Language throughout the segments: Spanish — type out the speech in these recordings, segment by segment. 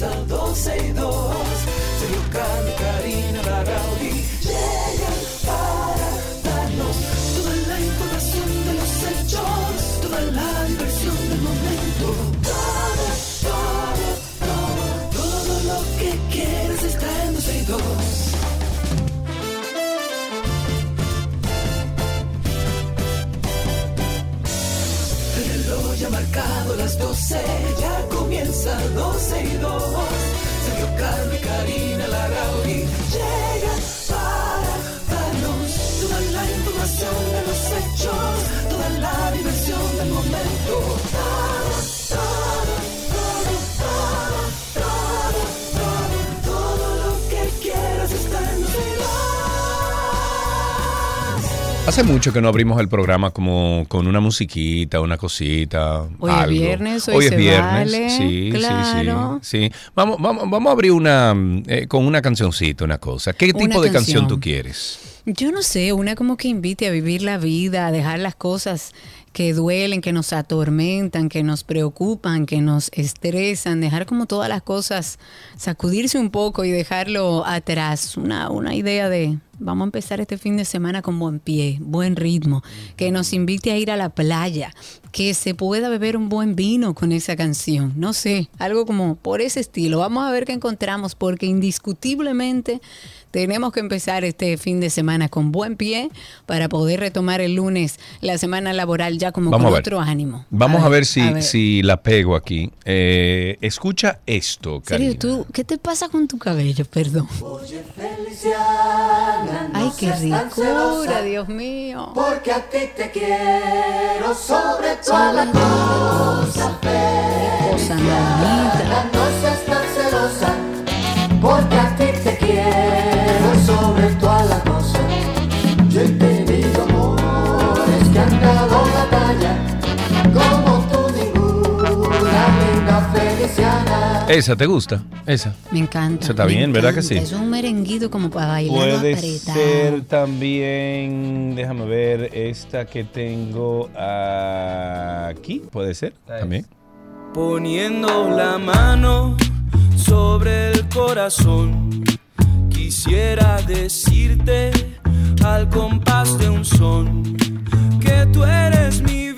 comienza 12 y 2. Sergio Carlos, Karina comienza 12 y 2. Sergio Carlos y Karina Larrauri llegan para darnos toda la información de los hechos, toda la diversión del momento. Hace mucho que no abrimos el programa como con una musiquita, una cosita. Hoy es algo. viernes, hoy se es vale, sí, claro. sí, sí, sí. Vamos, vamos, vamos a abrir una eh, con una cancioncita, una cosa. ¿Qué tipo Una de canción canción. tú quieres? Yo no sé, una como que invite a vivir la vida, a dejar las cosas que duelen, que nos atormentan, que nos preocupan, que nos estresan, dejar como todas las cosas, sacudirse un poco y dejarlo atrás. Una, una idea de vamos a empezar este fin de semana con buen pie, buen ritmo, que nos invite a ir a la playa, que se pueda beber un buen vino con esa canción. No sé, algo como por ese estilo. Vamos a ver qué encontramos, porque indiscutiblemente tenemos que empezar este fin de semana con buen pie para poder retomar el lunes la semana laboral ya como Vamos con a ver. otro ánimo. Vamos a ver, si, a ver. si la pego aquí. Eh, escucha esto, Serio, Karina. ¿tú, ¿qué te pasa con tu cabello? Perdón. Ay, qué ricura, Dios mío. Porque a ti te quiero sobre toda la cosa, Cosa mamita. No seas tan celosa, porque a ti te quiero sobre toda la cosa. ¿Esa te gusta? Esa. Me encanta. Eso está me bien, ¿verdad que sí? Es un merenguito como para bailar Puede apretado. ser también, déjame ver, esta que tengo aquí, puede ser también. Poniendo la mano sobre el corazón, quisiera decirte al compás de un son que tú eres mi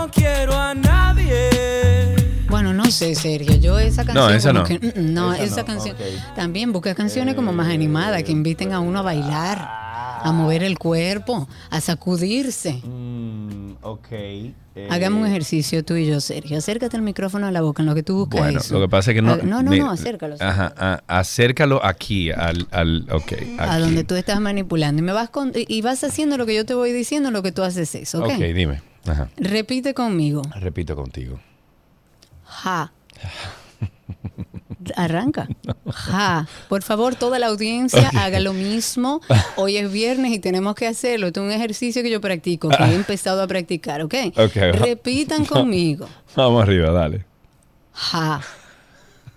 no quiero a nadie. Bueno, no sé, Sergio. Yo esa canción. esa no. que, mm, mm, no, Esa esa, no, canción. ok. Eh. También busca canciones como más animadas que inviten a uno a bailar, a mover el cuerpo, a sacudirse. Mm, ok. eh, Hagamos un ejercicio tú y yo, Sergio. Acércate el micrófono a la boca en lo que tú buscas Bueno, eso. lo que pasa es que no. Ah, No, no, me- no, acércalo. Ajá, ah, acércalo aquí, al, al ok. A donde tú estás manipulando. Y, me vas con- y vas haciendo lo que yo te voy diciendo, lo que tú haces eso, ¿ok? Ok, dime. Ajá. Repite conmigo. Repito contigo. Ja. Arranca. Ja. Por favor, toda la audiencia haga lo mismo. Hoy es viernes y tenemos que hacerlo. Este es un ejercicio que yo practico, que he empezado a practicar, ¿ok? Ok. Repitan conmigo. Vamos arriba, dale. Ja.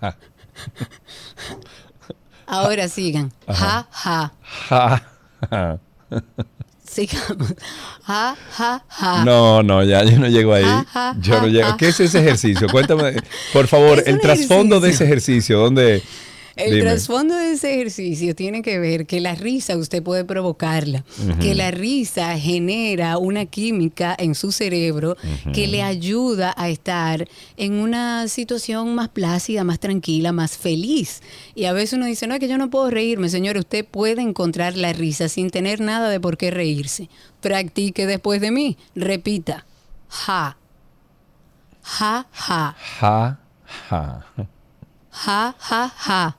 Ahora sigan. Ja, ja. Ja, ja. Sigamos. Ja, ja, ja. No, no, ya yo no llego ahí. Yo no llego. ¿Qué es ese ejercicio? Cuéntame, por favor, el trasfondo de ese ejercicio. ejercicio, ¿dónde? El Dime. trasfondo de ese ejercicio tiene que ver que la risa usted puede provocarla, que la risa genera una química en su cerebro que le ayuda a estar en una situación más plácida, más tranquila, más feliz. Y a veces uno dice, no, es que yo no puedo reírme, señor, usted puede encontrar la risa sin tener nada de por qué reírse. Practique después de mí, repita, ja, ja, ja, Ja, ja. ja, ja, ja.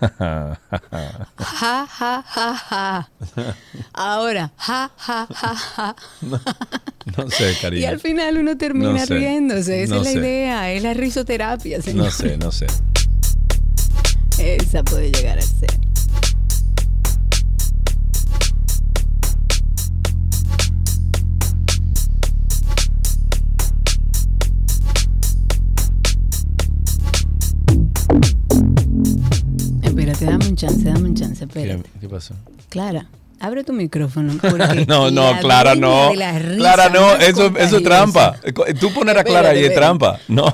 Ja, ja, ja, ja. Ahora, ja, ja, ja, ja. No sé, cariño. Y al final uno termina No sé. riéndose. Esa No es la sé. idea, es la risoterapia, señor. No sé, no sé. Esa puede llegar a ser. Espérate, dame un chance, dame un chance, ¿Qué, espérate. qué pasó? Clara, Abre tu micrófono. No, no, la Clara, no. Clara, no, eso, eso es trampa. Tú poner a Clara ahí es trampa. No.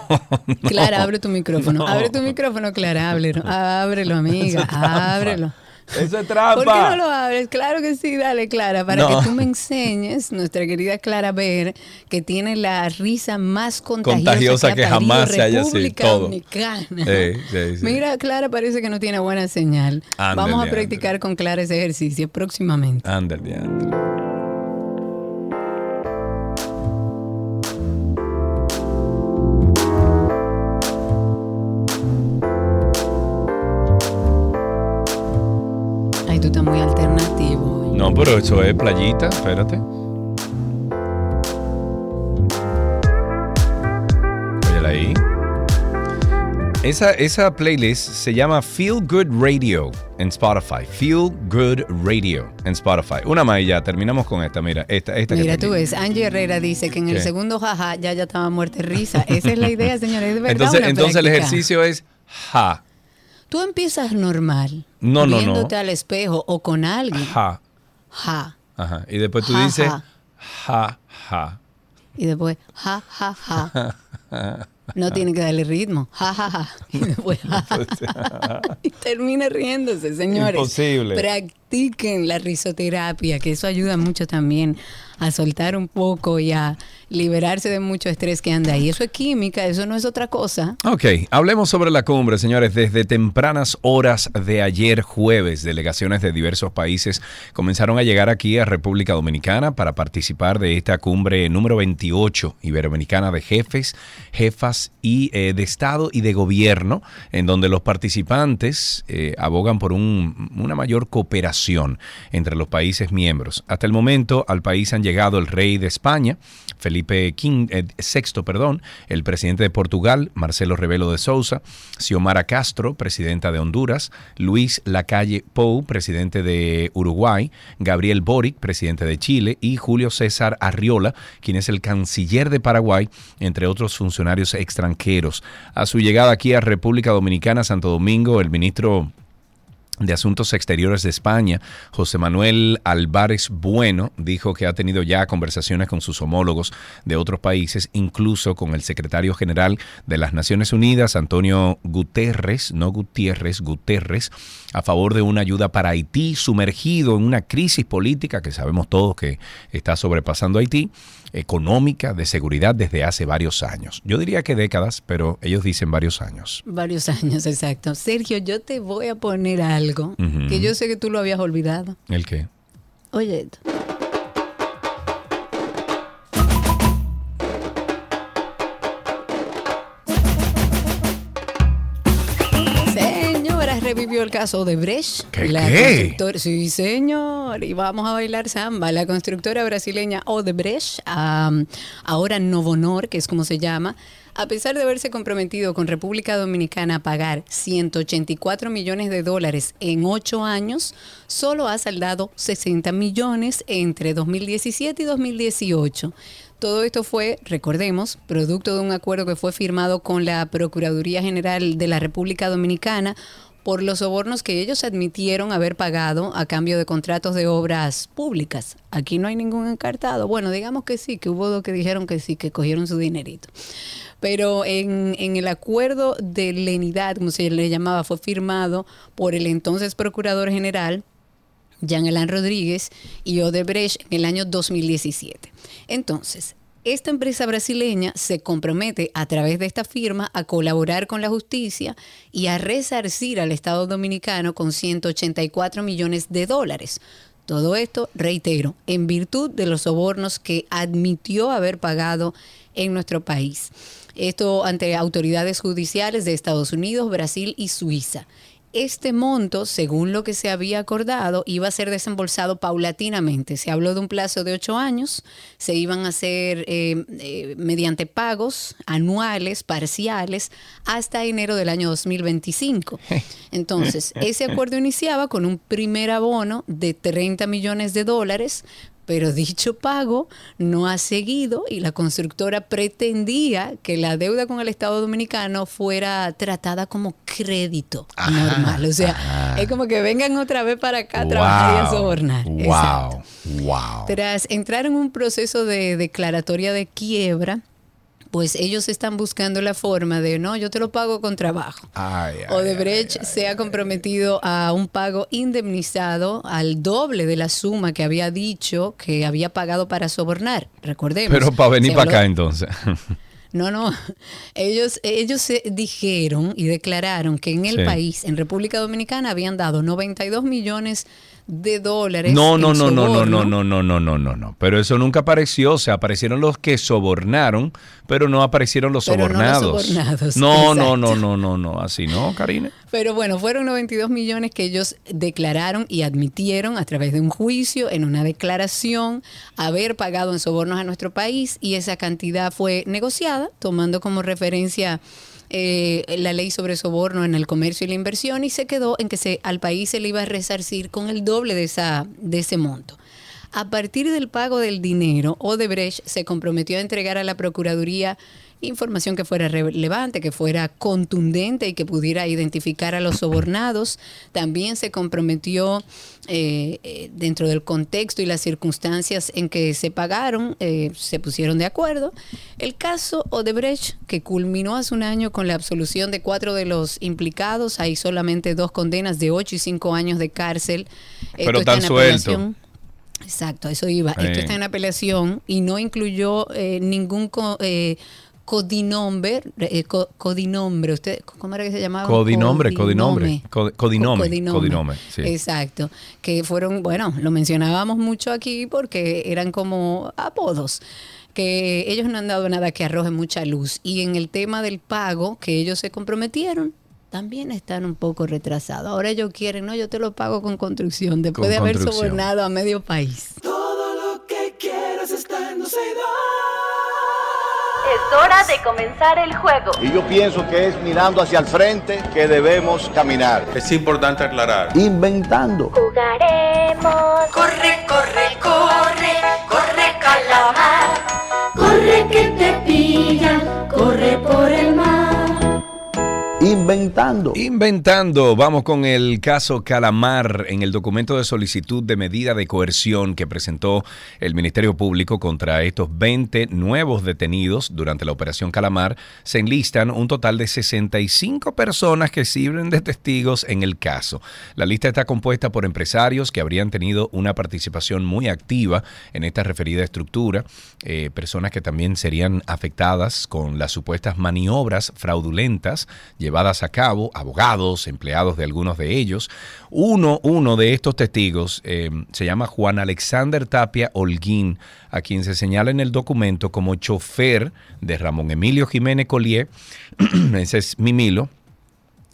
no. Clara, abre tu micrófono. No. Abre tu micrófono, Clara, ábrelo. Ábrelo, amiga. Ábrelo. Eso es ¿Por qué no trampa. lo abres? Claro que sí, dale, Clara, para No. que tú me enseñes, nuestra querida Clara Ver, que tiene la risa más contagiosa, Contagiosa que parido jamás se haya- República todo. Dominicana. Sí, sí, sí. Mira, Clara parece que no tiene buena señal. Vamos a practicar con Clara ese ejercicio próximamente. Ándale, ándale. Eso es playita, espérate. Óyala ahí. Esa, esa playlist se llama Feel Good Radio en Spotify. Feel Good Radio en Spotify. Una más y ya, terminamos con esta. Mira, esta, esta Mira, tú ves, Angie Herrera dice que en el segundo jaja ya ya estaba muerta risa. Esa es la idea, señores, es de verdad. Entonces, el ejercicio es ja, Tú empiezas normal, No, no, no. viéndote al espejo o con alguien. ja. Ja. Ajá. Y después tú Ja, dices ja. ja, ja. Y después, ja, ja, ja. No tiene que darle ritmo. Ja, ja, ja. Y después, ja, ja, ja. Y termina riéndose, señores. Imposible. Practiquen la risoterapia, que eso ayuda mucho también a soltar un poco y a liberarse de mucho estrés que anda ahí. Eso es química, eso no es otra cosa. Ok, hablemos sobre la cumbre, señores. Desde tempranas horas de ayer jueves, delegaciones de diversos países comenzaron a llegar aquí a República Dominicana para participar de esta cumbre número 28 iberoamericana de jefes, jefas y eh, de Estado y de gobierno, en donde los participantes eh, abogan por un- una mayor cooperación entre los países miembros. Hasta el momento al país han llegado el rey de España, Felipe VI, eh, perdón, el presidente de Portugal, Marcelo Rebelo de Sousa, Xiomara Castro, presidenta de Honduras, Luis Lacalle Pou, presidente de Uruguay, Gabriel Boric, presidente de Chile, y Julio César Arriola, quien es el canciller de Paraguay, entre otros funcionarios extranjeros. A su llegada aquí a República Dominicana, Santo Domingo, el ministro de Asuntos Exteriores de España, José Manuel Álvarez Bueno, dijo que ha tenido ya conversaciones con sus homólogos de otros países, incluso con el secretario general de las Naciones Unidas, Antonio Guterres, no Gutiérrez, Guterres, a favor de una ayuda para Haití, sumergido en una crisis política que sabemos todos que está sobrepasando Haití, económica, de seguridad desde hace varios años. Yo diría que décadas, pero ellos dicen varios años. Varios años, exacto. Sergio, yo te voy a poner algo que yo sé que tú lo habías olvidado. ¿El qué? Oye esto. Revivió el caso de Brecht. ¿Qué, la qué? constructora- Sí, señor. Y vamos a bailar samba. La constructora brasileña Odebrecht, am, ahora Novonor, que es como se llama, a pesar de haberse comprometido con República Dominicana a pagar 184 millones de dólares en ocho años, solo ha saldado 60 millones entre 2017 y 2018. Todo esto fue, recordemos, producto de un acuerdo que fue firmado con la Procuraduría General de la República Dominicana por los sobornos que ellos admitieron haber pagado a cambio de contratos de obras públicas. Aquí no hay ningún encartado. Bueno, digamos que sí, que hubo dos que dijeron que sí, que cogieron su dinerito. Pero en, el acuerdo de lenidad, como se le llamaba, fue firmado por el entonces Procurador General, Jean Elan Rodríguez y Odebrecht en el año 2017. Entonces, esta empresa brasileña se compromete a través de esta firma a colaborar con la justicia y a resarcir al Estado dominicano con 184 millones de dólares. Todo esto, reitero, en virtud de los sobornos que admitió haber pagado en nuestro país. Esto ante autoridades judiciales de Estados Unidos, Brasil y Suiza. Este monto, según lo que se había acordado, iba a ser desembolsado paulatinamente. Se habló de un plazo de ocho años, se iban a hacer eh, eh, mediante pagos anuales, parciales, hasta enero del año 2025. Entonces, ese acuerdo iniciaba con un primer abono de 30 millones de dólares pero dicho pago no ha seguido y la constructora pretendía que la deuda con el Estado Dominicano fuera tratada como crédito Ajá, normal. O sea, ajá. es como que vengan otra vez para acá a trabajar y a sobornar. Exacto. Wow, wow. Tras entrar en un proceso de declaratoria de quiebra, pues ellos están buscando la forma de, no, yo te lo pago con trabajo. Ay, ay, Odebrecht ay, se ha comprometido a un pago indemnizado al doble de la suma que había dicho que había pagado para sobornar. Recordemos. Pero para venir para acá entonces. No, no. Ellos, ellos se dijeron y declararon que en el Sí. país, en República Dominicana, habían dado 92 millones de dólares. No, no, no, no, no, no, no, no, no, no, no, no. Pero eso nunca apareció. O sea, aparecieron los que sobornaron, pero no aparecieron los Pero no los sobornados. sobornados, No, no, no, no, no, no. Así no, Karine. Pero bueno, fueron 92 millones que ellos declararon y admitieron a través de un juicio, en una declaración, haber pagado en sobornos a nuestro país y esa cantidad fue negociada, tomando como referencia eh, la ley sobre soborno en el comercio y la inversión y se quedó en que se, al país se le iba a resarcir con el doble de, esa, de ese monto. A partir del pago del dinero, Odebrecht se comprometió a entregar a la Procuraduría información que fuera relevante, que fuera contundente y que pudiera identificar a los sobornados. También se comprometió eh, eh, dentro del contexto y las circunstancias en que se pagaron, eh, se pusieron de acuerdo. El caso Odebrecht, que culminó hace un año con la absolución de cuatro de los implicados, hay solamente dos condenas de ocho y cinco años de cárcel. Pero Esto está están en sueltos. apelación. Exacto, eso iba. Esto está en apelación y no incluyó eh, ningún co- eh, codinombre, eh, co- codinombre. ¿Usted, ¿Cómo era que se llamaba? Codinombre, codinome. Co- Co- codinome, codinome. codinome, sí. Exacto. Que fueron, bueno, lo mencionábamos mucho aquí porque eran como apodos que ellos no han dado nada que arroje mucha luz. Y en el tema del pago, que ellos se comprometieron, también están un poco retrasados. Ahora ellos quieren, no, yo te lo pago con construcción, después Con de haber construcción. sobornado a medio país. Todo lo que quieras está en. Es hora de comenzar el juego. Y yo pienso que es mirando hacia el frente que debemos caminar. Es importante aclarar. Inventando. Jugaremos. Corre, corre, corre, corre calamar. Corre que te pillan, corre por el. Inventando. Inventando, vamos con el caso Calamar en el documento de solicitud de medida de coerción que presentó el Ministerio Público contra estos 20 nuevos detenidos durante la operación Calamar. Se enlistan un total de 65 personas que sirven de testigos en el caso. La lista está compuesta por empresarios que habrían tenido una participación muy activa en esta referida estructura, eh, personas que también serían afectadas con las supuestas maniobras fraudulentas llevadas a cabo, abogados, empleados de algunos de ellos. Uno, uno de estos testigos eh, se llama Juan Alexander Tapia Holguín, a quien se señala en el documento como chofer de Ramón Emilio Jiménez Collier, ese es Mimilo,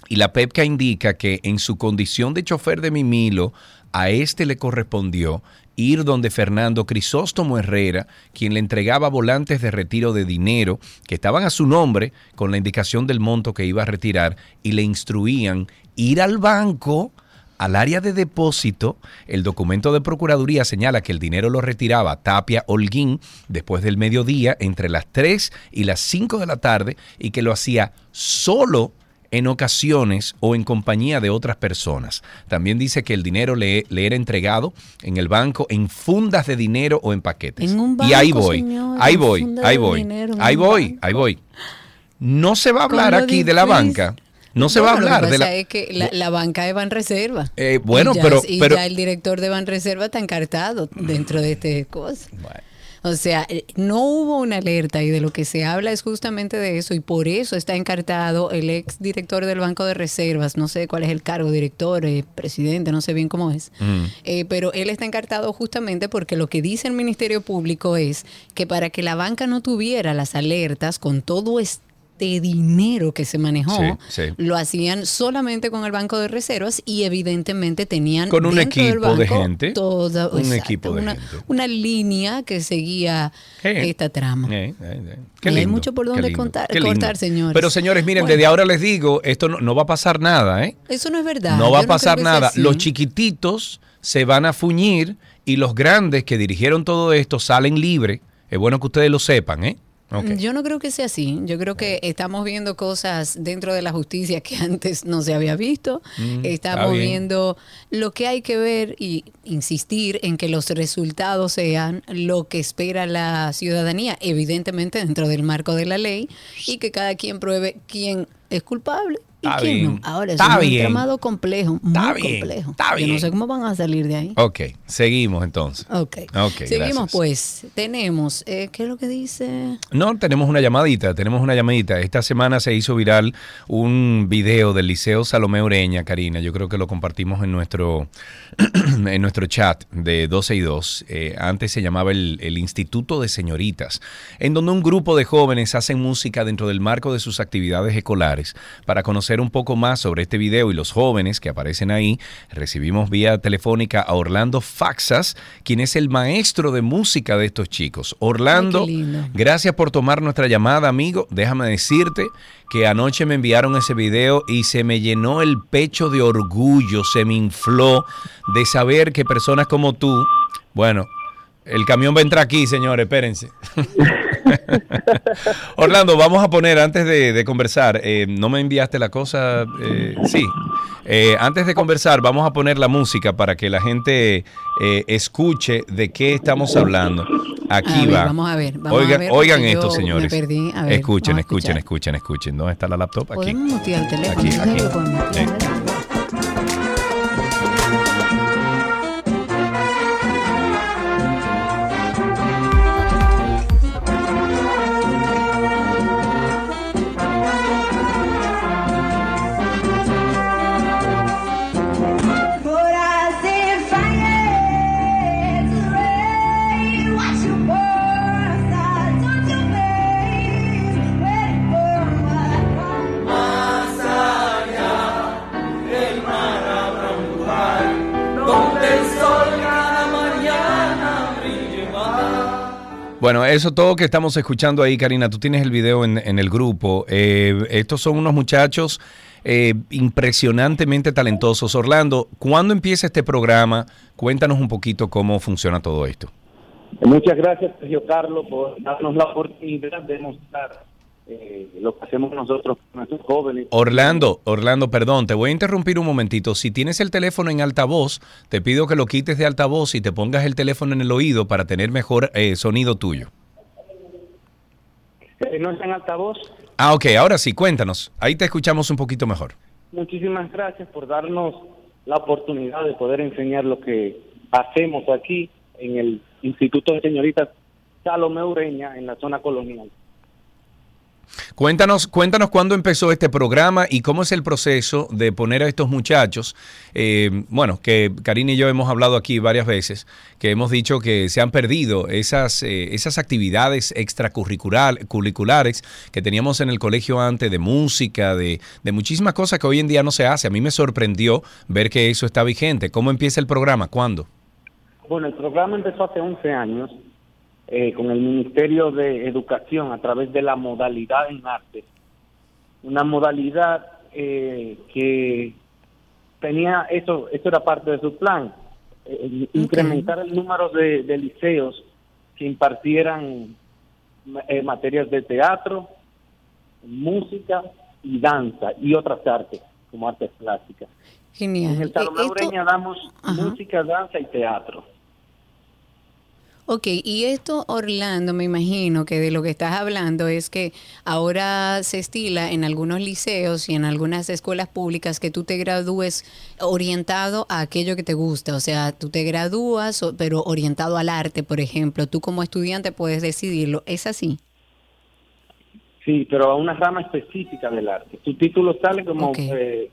y la PEPCA indica que en su condición de chofer de Mimilo, a este le correspondió ir donde Fernando Crisóstomo Herrera, quien le entregaba volantes de retiro de dinero que estaban a su nombre con la indicación del monto que iba a retirar y le instruían ir al banco al área de depósito, el documento de Procuraduría señala que el dinero lo retiraba Tapia Holguín después del mediodía entre las 3 y las 5 de la tarde y que lo hacía solo en ocasiones o en compañía de otras personas. También dice que el dinero le, le era entregado en el banco en fundas de dinero o en paquetes. En un y ahí banco, voy, señor, ahí voy, ahí voy, dinero, ahí voy, banco. ahí voy. No se va a hablar aquí de la banca. No se va a hablar lo que de la... es que la, la banca es Banreserva. Eh, bueno, Y ya- pero- Y pero- ya el director de Banreserva está encartado dentro de este cosa. Bueno. O sea, eh, no hubo una alerta y de lo que se habla es justamente de eso y por eso está encartado el ex director del Banco de Reservas, no sé cuál es el cargo, director, eh, presidente, no sé bien cómo es, Eh, pero él está encartado justamente porque lo que dice el Ministerio Público es que para que la banca no tuviera las alertas con todo este dinero que se manejó, Sí, sí. lo hacían solamente con el Banco de Reservas y evidentemente tenían Con un equipo de gente. toda- Un exacto, equipo de una, gente. una línea que seguía esta trama. Eh, eh, eh. Qué Y hay mucho por donde contar- cortar, señores. Pero señores, miren, Bueno. desde ahora les digo, esto no, no va a pasar nada, ¿eh? Eso no es verdad. No va a pasar nada. Los chiquititos se van a fuñir y los grandes que dirigieron todo esto salen libres. Es bueno que ustedes lo sepan, ¿eh? Yo no creo que sea así. Yo creo que estamos viendo cosas dentro de la justicia que antes no se había visto. Mm, estamos viendo lo que hay que ver y insistir en que los resultados sean lo que espera la ciudadanía, evidentemente dentro del marco de la ley, y que cada quien pruebe quién es culpable y Está quién bien. no. Ahora, Está es un bien. entramado complejo, muy Está bien. complejo. Está Yo bien. no sé cómo van a salir de ahí. Ok, seguimos entonces. Ok. Ok, Seguimos gracias. pues. Tenemos, eh, ¿qué es lo que dice? No, tenemos una llamadita, tenemos una llamadita. Esta semana se hizo viral un video del Liceo Salomé Ureña, Karina. Yo creo que lo compartimos en nuestro, en nuestro chat de 12 y 2. Eh, antes se llamaba el, el Instituto de Señoritas, en donde un grupo de jóvenes hacen música dentro del marco de sus actividades escolares. Para conocer un poco más sobre este video y los jóvenes que aparecen ahí, recibimos vía telefónica a Orlando Faxas, quien es el maestro de música de estos chicos. Orlando, Ay. Gracias por tomar nuestra llamada, amigo. Déjame decirte que anoche me enviaron ese video y se me llenó el pecho de orgullo, se me infló de saber que personas como tú, bueno, el camión va a entrar aquí, señores, espérense. Orlando, vamos a poner antes de, de conversar, eh, no me enviaste la cosa, eh, sí, Eh, antes de conversar vamos a poner la música para que la gente eh, escuche de qué estamos hablando. Aquí A ver, va. vamos a ver, vamos a oigan ver, oigan esto, señores. perdí. A ver, escuchen, a escuchen, escuchen, escuchen. ¿Dónde está la laptop? Aquí. Podemos mutear el teléfono. Aquí, aquí. Bueno, eso todo que estamos escuchando ahí, Karina, tú tienes el video en, el grupo. Eh, estos son unos muchachos eh, impresionantemente talentosos. Orlando, ¿cuándo empieza este programa? Cuéntanos un poquito cómo funciona todo esto. Muchas gracias, Sergio Carlos, por darnos la oportunidad de mostrar eh, lo que hacemos nosotros con nuestros jóvenes. Orlando, Orlando, perdón, te voy a interrumpir un momentito. Si tienes el teléfono en altavoz, te pido que lo quites de altavoz y te pongas el teléfono en el oído para tener mejor eh, sonido tuyo. Eh, no está en altavoz. Ah, ok, ahora sí, cuéntanos. Ahí te escuchamos un poquito mejor. Muchísimas gracias por darnos la oportunidad de poder enseñar lo que hacemos aquí en el Instituto de Señoritas Salomé Ureña en la zona colonial. Cuéntanos, cuéntanos cuándo empezó este programa y cómo es el proceso de poner a estos muchachos, eh, bueno, que Karina y yo hemos hablado aquí varias veces, que hemos dicho que se han perdido esas, eh, esas actividades extracurricular- curriculares que teníamos en el colegio antes de música, de, de muchísimas cosas que hoy en día no se hace. A mí me sorprendió ver que eso está vigente. ¿Cómo empieza el programa? ¿Cuándo? Bueno, el programa empezó hace 11 años eh, con el Ministerio de Educación a través de la modalidad en arte. Una modalidad eh, que tenía, eso, eso era parte de su plan, eh, incrementar el número de, de liceos que impartieran eh, materias de teatro, música y danza y otras artes, como artes plásticas. Genial. En el Eh, esto- damos Ajá. música, danza y teatro. Ok, y esto, Orlando, me imagino que de lo que estás hablando es que ahora se estila en algunos liceos y en algunas escuelas públicas que tú te gradúes orientado a aquello que te gusta. O sea, tú te gradúas, pero orientado al arte, por ejemplo. Tú como estudiante puedes decidirlo. ¿Es así? Sí, pero a una rama específica del arte. Tu título sale como eh,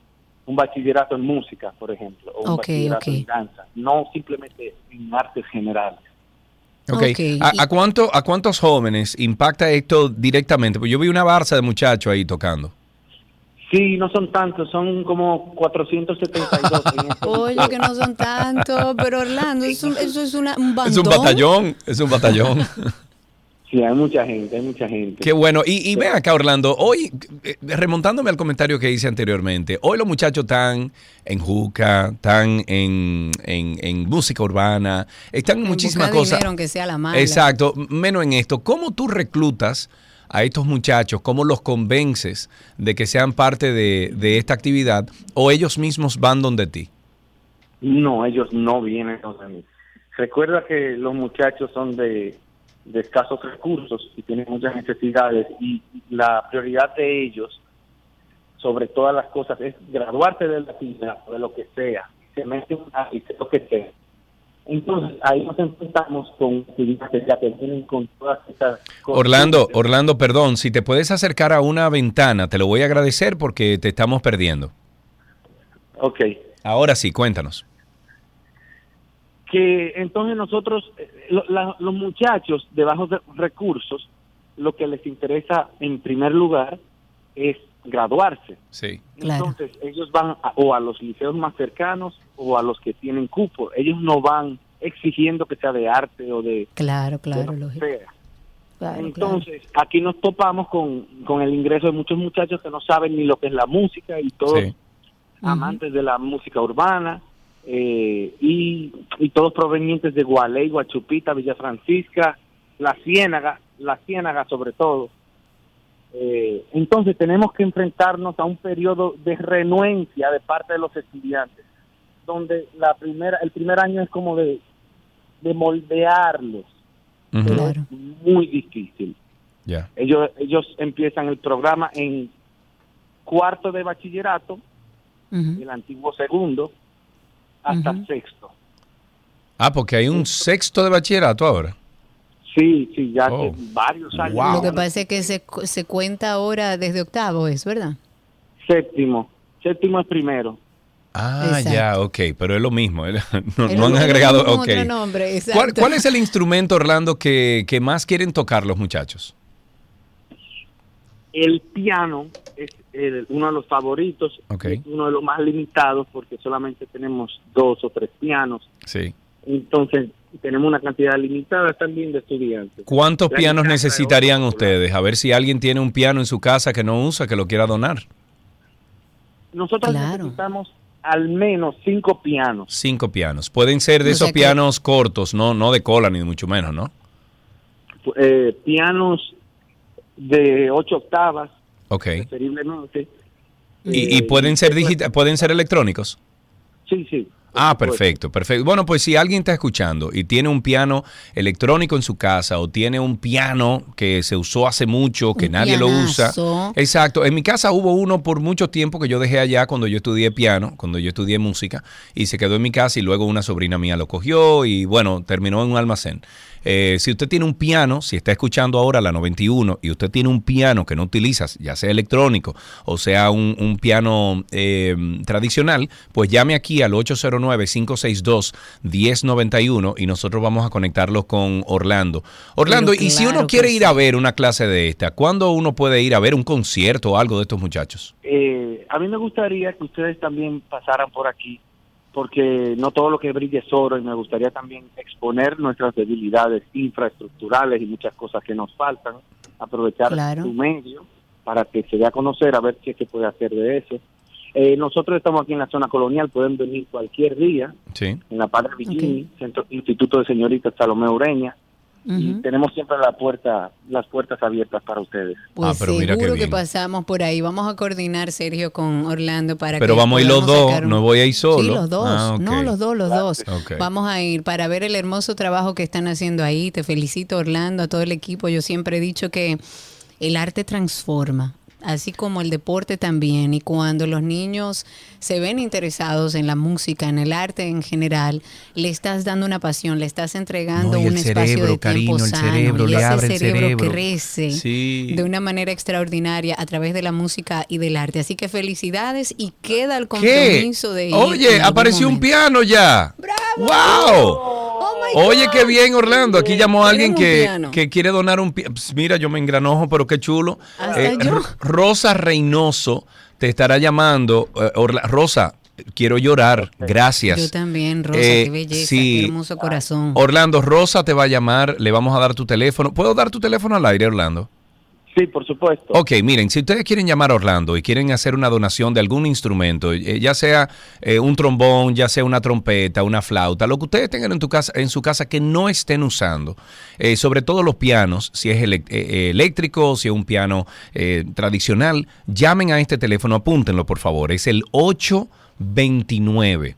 un bachillerato en música, por ejemplo, o un bachillerato en danza, no simplemente en artes generales. Ok. Ok, ¿A, y- a cuánto, ¿A cuántos jóvenes impacta esto directamente? Pues yo vi una barza de muchachos ahí tocando. Sí, no son tantos, son como 472. en este Oye, que no son tantos, pero Orlando, eso, eso es una, un bandón. Es un batallón, es un batallón. Sí, hay mucha gente, hay mucha gente. Qué bueno. Y, y ven acá, Orlando, hoy, eh, remontándome al comentario que hice anteriormente, hoy los muchachos están en juca, están en, en- en música urbana, están en muchísimas cosas. dinero, aunque sea la mala. Exacto, menos en esto. ¿Cómo tú reclutas a estos muchachos? ¿Cómo los convences de que sean parte de, de esta actividad o ellos mismos van donde ti? No, ellos no vienen donde mí. Recuerda que los muchachos son de, de escasos recursos y tienen muchas necesidades y la prioridad de ellos, sobre todas las cosas, es graduarse de la o de lo que sea. Se meten a lo que sea. Entonces, ahí nos enfrentamos con ya que vienen con todas esas cosas. Orlando, Orlando, perdón, si te puedes acercar a una ventana, te lo voy a agradecer porque te estamos perdiendo. Ok. Ahora sí, cuéntanos. Que entonces nosotros, eh, lo- la- los muchachos de bajos de- recursos, lo que les interesa en primer lugar es graduarse. Sí. Claro. Entonces ellos van a- o a los liceos más cercanos o a los que tienen cupo. Ellos no van exigiendo que sea de arte o de, Claro, de claro, lo que lógico. sea. Claro, claro. Entonces, aquí nos topamos con, con el ingreso de muchos muchachos que no saben ni lo que es la música y todos Sí. amantes de la música urbana eh, y, y todos provenientes de Gualey, Guachupita, Villa Francisca, La Ciénaga, La Ciénaga sobre todo. Eh, entonces tenemos que enfrentarnos a un periodo de renuencia de parte de los estudiantes, donde la primera, el primer año es como de, de moldearlos, pero es muy difícil. Ya. Ellos, ellos empiezan el programa en cuarto de bachillerato, el antiguo segundo, hasta sexto. Ah, porque hay un sexto de bachillerato ahora. Sí, sí, ya Oh. que varios años. Wow. Lo que pasa es que se, se cuenta ahora desde octavo, ¿es verdad? Séptimo. Séptimo es primero. Ah, Exacto. ya, ok, pero es lo mismo. No, Es no han agregado, con ok. otro nombre, ¿Cuál, cuál es el instrumento, Orlando, que, que más quieren tocar los muchachos? El piano es el- uno de los favoritos, es uno de los más limitados porque solamente tenemos dos o tres pianos. Sí. Entonces, tenemos una cantidad limitada también de estudiantes. ¿Cuántos La pianos necesitarían ustedes? A ver si alguien tiene un piano en su casa que no usa, que lo quiera donar. Nosotros Claro. necesitamos al menos cinco pianos. Cinco pianos. Pueden ser de O sea esos que- pianos cortos, no, no de cola ni mucho menos, ¿no? eh, pianos de ocho octavas, Ok. preferiblemente. Y, y Eh, pueden ser digita- pueden ser electrónicos. Sí, sí. Ah, perfecto, perfecto. Bueno, pues si alguien está escuchando y tiene un piano electrónico en su casa o tiene un piano que se usó hace mucho, que Un nadie lo usa. Exacto. En mi casa hubo uno por mucho tiempo que yo dejé allá cuando yo estudié piano, cuando yo estudié música, y se quedó en mi casa y luego una sobrina mía lo cogió y bueno, terminó en un almacén. Eh, si usted tiene un piano, si está escuchando ahora la 91 y usted tiene un piano que no utilizas, ya sea electrónico o sea un, un piano eh, tradicional, pues llame aquí al 809-562-1091 y nosotros vamos a conectarlos con Orlando. Orlando, y si uno quiere ir a ver una clase de esta, ¿cuándo uno puede ir a ver un concierto o algo de estos muchachos? Eh, a mí me gustaría que ustedes también pasaran por aquí, porque no todo lo que brille es oro y me gustaría también exponer nuestras debilidades infraestructurales y muchas cosas que nos faltan, aprovechar Claro. su medio para que se dé a conocer, a ver qué se puede hacer de eso. Eh, nosotros estamos aquí en la zona colonial, pueden venir cualquier día, Sí. en la Padre Centro Instituto de Señorita Salomé Ureña, y tenemos siempre la puerta, las puertas abiertas para ustedes. Pues Ah, pero mira qué seguro que pasamos por ahí. Vamos a coordinar, Sergio, con Orlando para Pero que vamos a ir los dos, un- no voy a ir solo. Sí, los dos. Ah. No, los dos, los dos. Ok. Vamos a ir para ver el hermoso trabajo que están haciendo ahí. Te felicito, Orlando, a todo el equipo. Yo siempre he dicho que el arte transforma. Así como el deporte también. Y cuando los niños se ven interesados en la música, en el arte en general, le estás dando una pasión, le estás entregando No, un espacio cerebro, de tiempo cariño, el sano. cerebro, y le ese abre el cerebro, crece Sí. de una manera extraordinaria a través de la música y del arte. Así que felicidades y queda el ¿Qué? compromiso de ir. Oye, apareció un piano ya. ¡Wow! Oh Oye, qué bien, Orlando. Aquí llamó a alguien que, que quiere donar un piano. Mira, yo me engranojo, pero qué chulo. Eh, yo. Rosa Reynoso te estará llamando. Eh, Orla- Rosa, quiero llorar. Gracias. Yo también, Rosa, Eh, qué belleza, sí. qué hermoso corazón. Orlando, Rosa te va a llamar, le vamos a dar tu teléfono. ¿Puedo dar tu teléfono al aire, Orlando? Sí, por supuesto. Ok, miren, si ustedes quieren llamar a Orlando y quieren hacer una donación de algún instrumento, eh, ya sea eh, un trombón, ya sea una trompeta, una flauta, lo que ustedes tengan en, tu casa, en su casa que no estén usando, eh, sobre todo los pianos, si es eléctrico, si es un piano eh, tradicional, llamen a este teléfono, apúntenlo por favor, es el 829.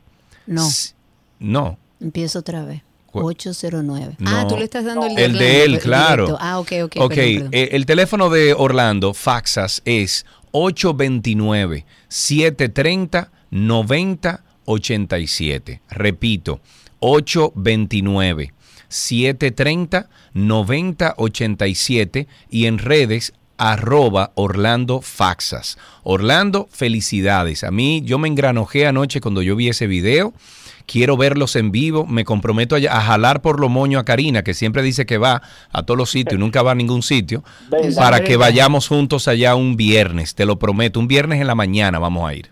No, S- No. empiezo otra vez. ¿Cuál? 809. No. Ah, tú le estás dando el de El de Orlando, él, pero claro. directo. Ah, ok, ok. Ok, perdón, perdón. eh, el teléfono de Orlando, Faxas, es 829-730-9087. Repito, 829-730-9087 y en redes arroba Orlando Faxas. Orlando, felicidades. A mí, yo me engranojé anoche cuando yo vi ese video. Quiero verlos en vivo. Me comprometo a, a jalar por lo moño a Karina, que siempre dice que va a todos los sitios y nunca va a ningún sitio, Venga. para que vayamos juntos allá un viernes. Te lo prometo. Un viernes en la mañana vamos a ir.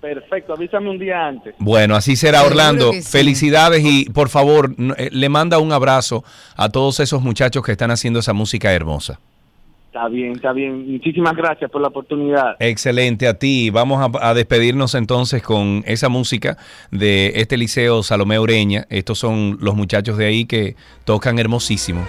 Perfecto, avísame un día antes. Bueno, así será Orlando. sí. Felicidades y por favor eh, le manda un abrazo a todos esos muchachos que están haciendo esa música hermosa. Está bien, está bien. Muchísimas gracias por la oportunidad. Excelente a ti. Vamos a, despedirnos entonces con esa música de este liceo Salomé Ureña. Estos son los muchachos de ahí que tocan hermosísimo.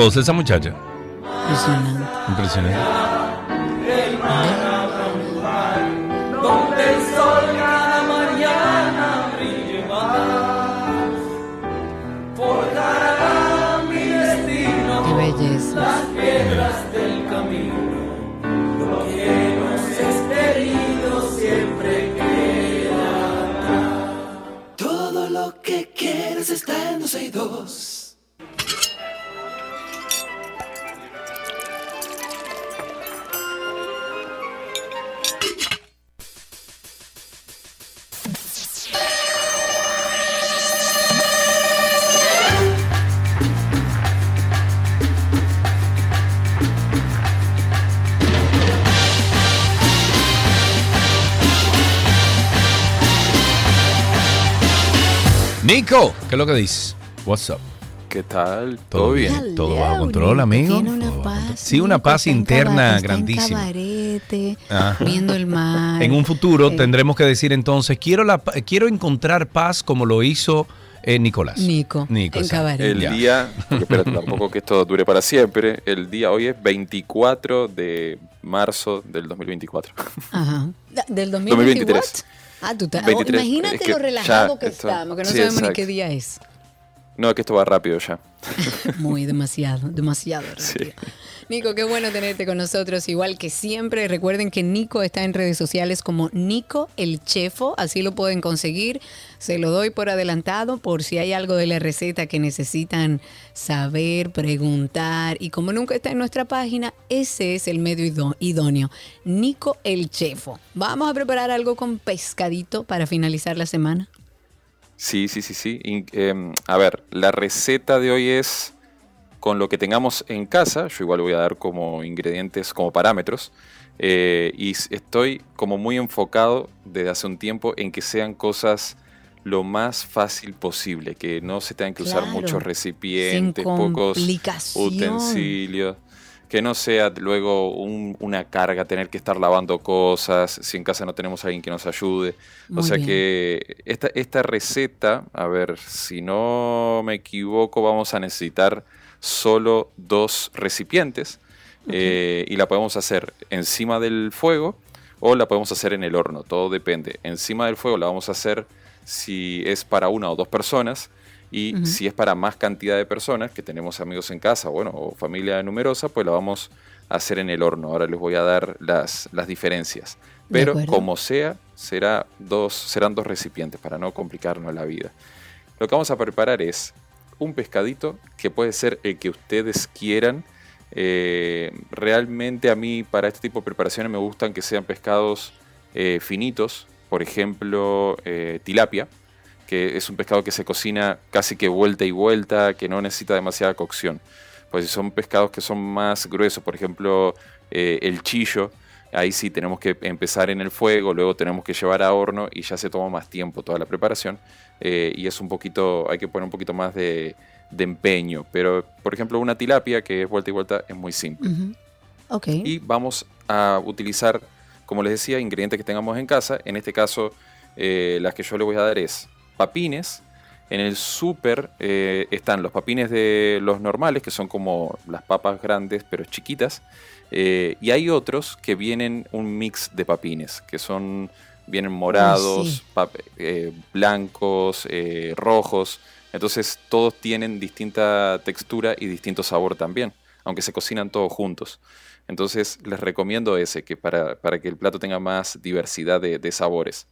Voz esa muchacha? Impresionante. Impresionante. Lo que dices? What's up? ¿Qué tal? ¿Todo ¿Todo bien? bien? Todo bajo control, Nico. amigo. Tiene una Todo paz. Sí, una Nico, paz en interna está en grandísima. cabarete, viendo el mar. En un futuro Eh, tendremos que decir entonces, quiero, la, pa- quiero encontrar paz como lo hizo eh, Nicolás. Nico, en exacto. cabaret. El Ya. día, espérate, tampoco que esto dure para siempre, el día hoy es 24 de marzo del 2024. Ajá. ¿Del 2023? 2023. Ah, tú estás. 23. imagínate Es que lo relajado ya que esto- estamos, que no sí, sabemos ni qué día es. No, que esto va rápido ya. Muy demasiado, demasiado Sí. rápido. Nico, qué bueno tenerte con nosotros, igual que siempre. Recuerden que Nico está en redes sociales como Nico el Chefo, así lo pueden conseguir. Se lo doy por adelantado por si hay algo de la receta que necesitan saber, preguntar. Y como nunca está en nuestra página, ese es el medio idó- idóneo. Nico el Chefo. Vamos a preparar algo con pescadito para finalizar la semana. Sí, sí, sí, sí. In- em, a ver, la receta de hoy es con lo que tengamos en casa. Yo igual voy a dar como ingredientes, como parámetros. eh, y estoy como muy enfocado desde hace un tiempo en que sean cosas lo más fácil posible, que no se tengan que usar muchos recipientes, pocos utensilios. Que no sea luego un- una carga tener que estar lavando cosas, si en casa no tenemos a alguien que nos ayude. Muy o sea bien. que esta, esta receta, a ver, si no me equivoco, vamos a necesitar solo dos recipientes eh, y la podemos hacer encima del fuego o la podemos hacer en el horno, todo depende. Encima del fuego la vamos a hacer si es para una o dos personas y si es para más cantidad de personas, que tenemos amigos en casa, bueno, o familia numerosa, pues la vamos a hacer en el horno. Ahora les voy a dar las, las diferencias. Pero como sea, será dos, serán dos recipientes para no complicarnos la vida. Lo que vamos a preparar es un pescadito que puede ser el que ustedes quieran. Eh, realmente a mí para este tipo de preparaciones me gustan que sean pescados eh, finitos, por ejemplo eh, tilapia, que es un pescado que se cocina casi que vuelta y vuelta, que no necesita demasiada cocción. Pues si son pescados que son más gruesos, por ejemplo eh, el chillo, ahí sí tenemos que empezar en el fuego, luego tenemos que llevar a horno y ya se toma más tiempo toda la preparación eh, y es un poquito, hay que poner un poquito más de, de empeño. Pero por ejemplo una tilapia que es vuelta y vuelta es muy simple. Ujú. Ok. Y vamos a utilizar, como les decía, ingredientes que tengamos en casa. En este caso, eh, las que yo le voy a dar es papines. En el súper eh, están los papines de los normales, que son como las papas grandes, pero chiquitas. Eh, y hay otros que vienen un mix de papines, que son vienen morados, sí. eh, blancos, rojos. Entonces todos tienen distinta textura y distinto sabor también, aunque se cocinan todos juntos. Entonces les recomiendo ese, que para, para que el plato tenga más diversidad de, de sabores.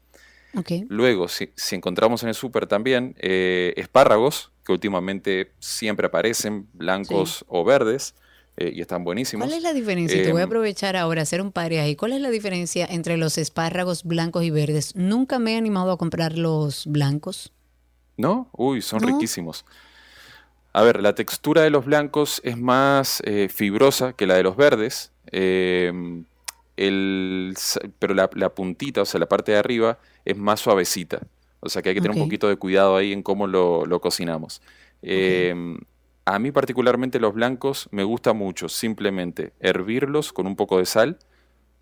Luego, si, si encontramos en el súper también eh, espárragos, que últimamente siempre aparecen, blancos o verdes, eh, y están buenísimos. ¿Cuál es la diferencia? Te voy a Em, aprovechar ahora a hacer un par ahí. ¿Cuál es la diferencia entre los espárragos blancos y verdes? Nunca me he animado a comprar los blancos. ¿No? Uy, son No. riquísimos. A ver, la textura de los blancos es más eh, fibrosa que la de los verdes, eh, el pero la, la puntita, o sea, la parte de arriba, es más suavecita. O sea que hay que tener un poquito de cuidado ahí en cómo lo, lo cocinamos. Eh, a mí particularmente los blancos me gusta mucho simplemente hervirlos con un poco de sal,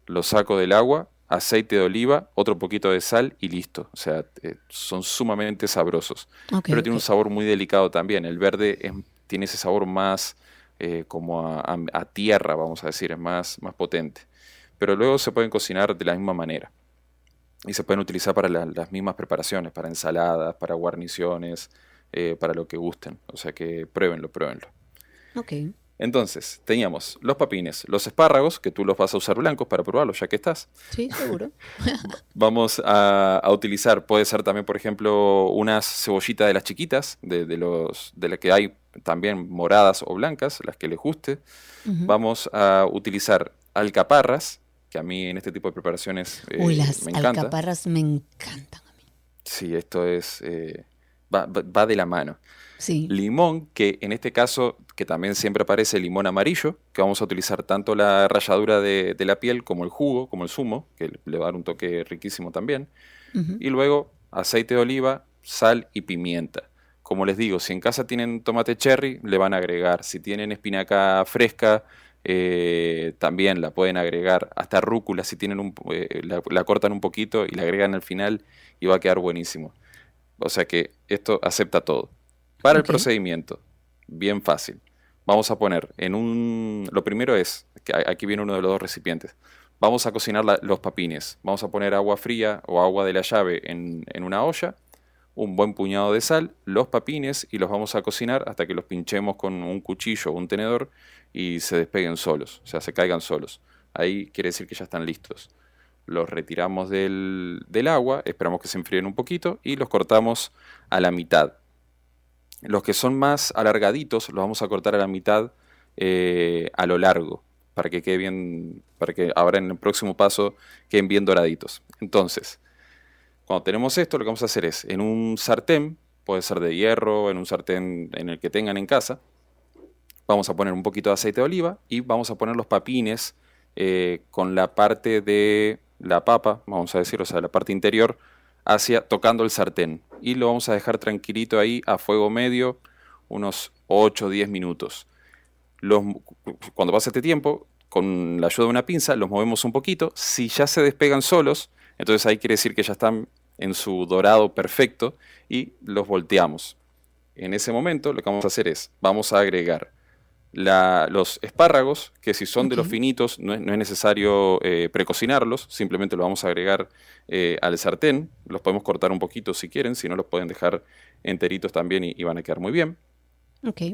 los saco del agua, aceite de oliva, otro poquito de sal y listo. O sea, eh, son sumamente sabrosos. Pero tiene un sabor muy delicado también. El verde es- tiene ese sabor más eh, como a, a- a tierra, vamos a decir, es más, más potente. Pero luego se pueden cocinar de la misma manera. Y se pueden utilizar para la- las mismas preparaciones, para ensaladas, para guarniciones, eh, para lo que gusten. O sea que pruébenlo, pruébenlo. Ok. Entonces, teníamos los papines, los espárragos, que tú los vas a usar blancos para probarlos, ya que estás. Sí, seguro. Vamos a, a utilizar, puede ser también, por ejemplo, unas cebollitas de las chiquitas, de, de los, de las que hay también moradas o blancas, las que les guste. Vamos a utilizar alcaparras, que a mí en este tipo de preparaciones eh, Uy, las me encanta. alcaparras me encantan. Sí, esto es eh, va, va- va de la mano. Sí. Limón, que en este caso, que también siempre aparece limón amarillo, que vamos a utilizar tanto la ralladura de, de la piel como el jugo, como el zumo, que le va a dar un toque riquísimo también. Y luego aceite de oliva, sal y pimienta. Como les digo, si en casa tienen tomate cherry, le van a agregar. Si tienen espinaca fresca, eh, también la pueden agregar. Hasta rúcula, si tienen un, eh, la, la cortan un poquito y la agregan al final y va a quedar buenísimo. O sea que esto acepta todo. Para el procedimiento, bien fácil. Vamos a poner en un... Lo primero es, que aquí viene uno de los dos recipientes. Vamos a cocinar la- los papines. Vamos a poner agua fría o agua de la llave en, en una olla, un buen puñado de sal, los papines y los vamos a cocinar hasta que los pinchemos con un cuchillo o un tenedor y se despeguen solos, o sea, se caigan solos. Ahí quiere decir que ya están listos. Los retiramos del, del agua, esperamos que se enfríen un poquito y los cortamos a la mitad. Los que son más alargaditos los vamos a cortar a la mitad eh, a lo largo para que quede bien, para que ahora en el próximo paso queden bien doraditos. Entonces, cuando tenemos esto, lo que vamos a hacer es en un sartén, puede ser de hierro, en un sartén en el que tengan en casa, vamos a poner un poquito de aceite de oliva y vamos a poner los papines eh, con la parte de la papa, vamos a decir, o sea, la parte interior, hacia tocando el sartén. Y lo vamos a dejar tranquilito ahí a fuego medio, unos 8 o 10 minutos. Cuando pase este tiempo, con la ayuda de una pinza, los movemos un poquito. Si ya se despegan solos, entonces ahí quiere decir que ya están en su dorado perfecto y los volteamos. En ese momento lo que vamos a hacer es, vamos a agregar la- los espárragos, que si son de los finitos no es, no es necesario eh, precocinarlos, simplemente los vamos a agregar eh, al sartén, los podemos cortar un poquito si quieren, si no los pueden dejar enteritos también y- y van a quedar muy bien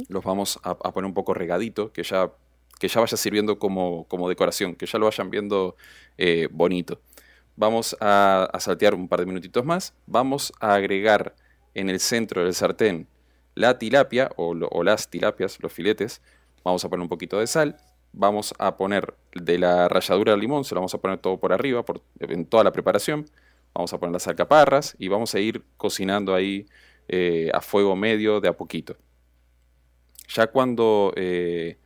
los vamos a, a poner un poco regadito, que ya, que ya vaya sirviendo como, como decoración, que ya lo vayan viendo eh, bonito. Vamos a, a saltear un par de minutitos más. Vamos a agregar en el centro del sartén la tilapia o, lo- o las tilapias, los filetes, vamos a poner un poquito de sal, vamos a poner de la ralladura del limón, se lo vamos a poner todo por arriba, en toda la preparación, vamos a poner las alcaparras y vamos a ir cocinando ahí eh, a fuego medio de a poquito. Ya cuando eh,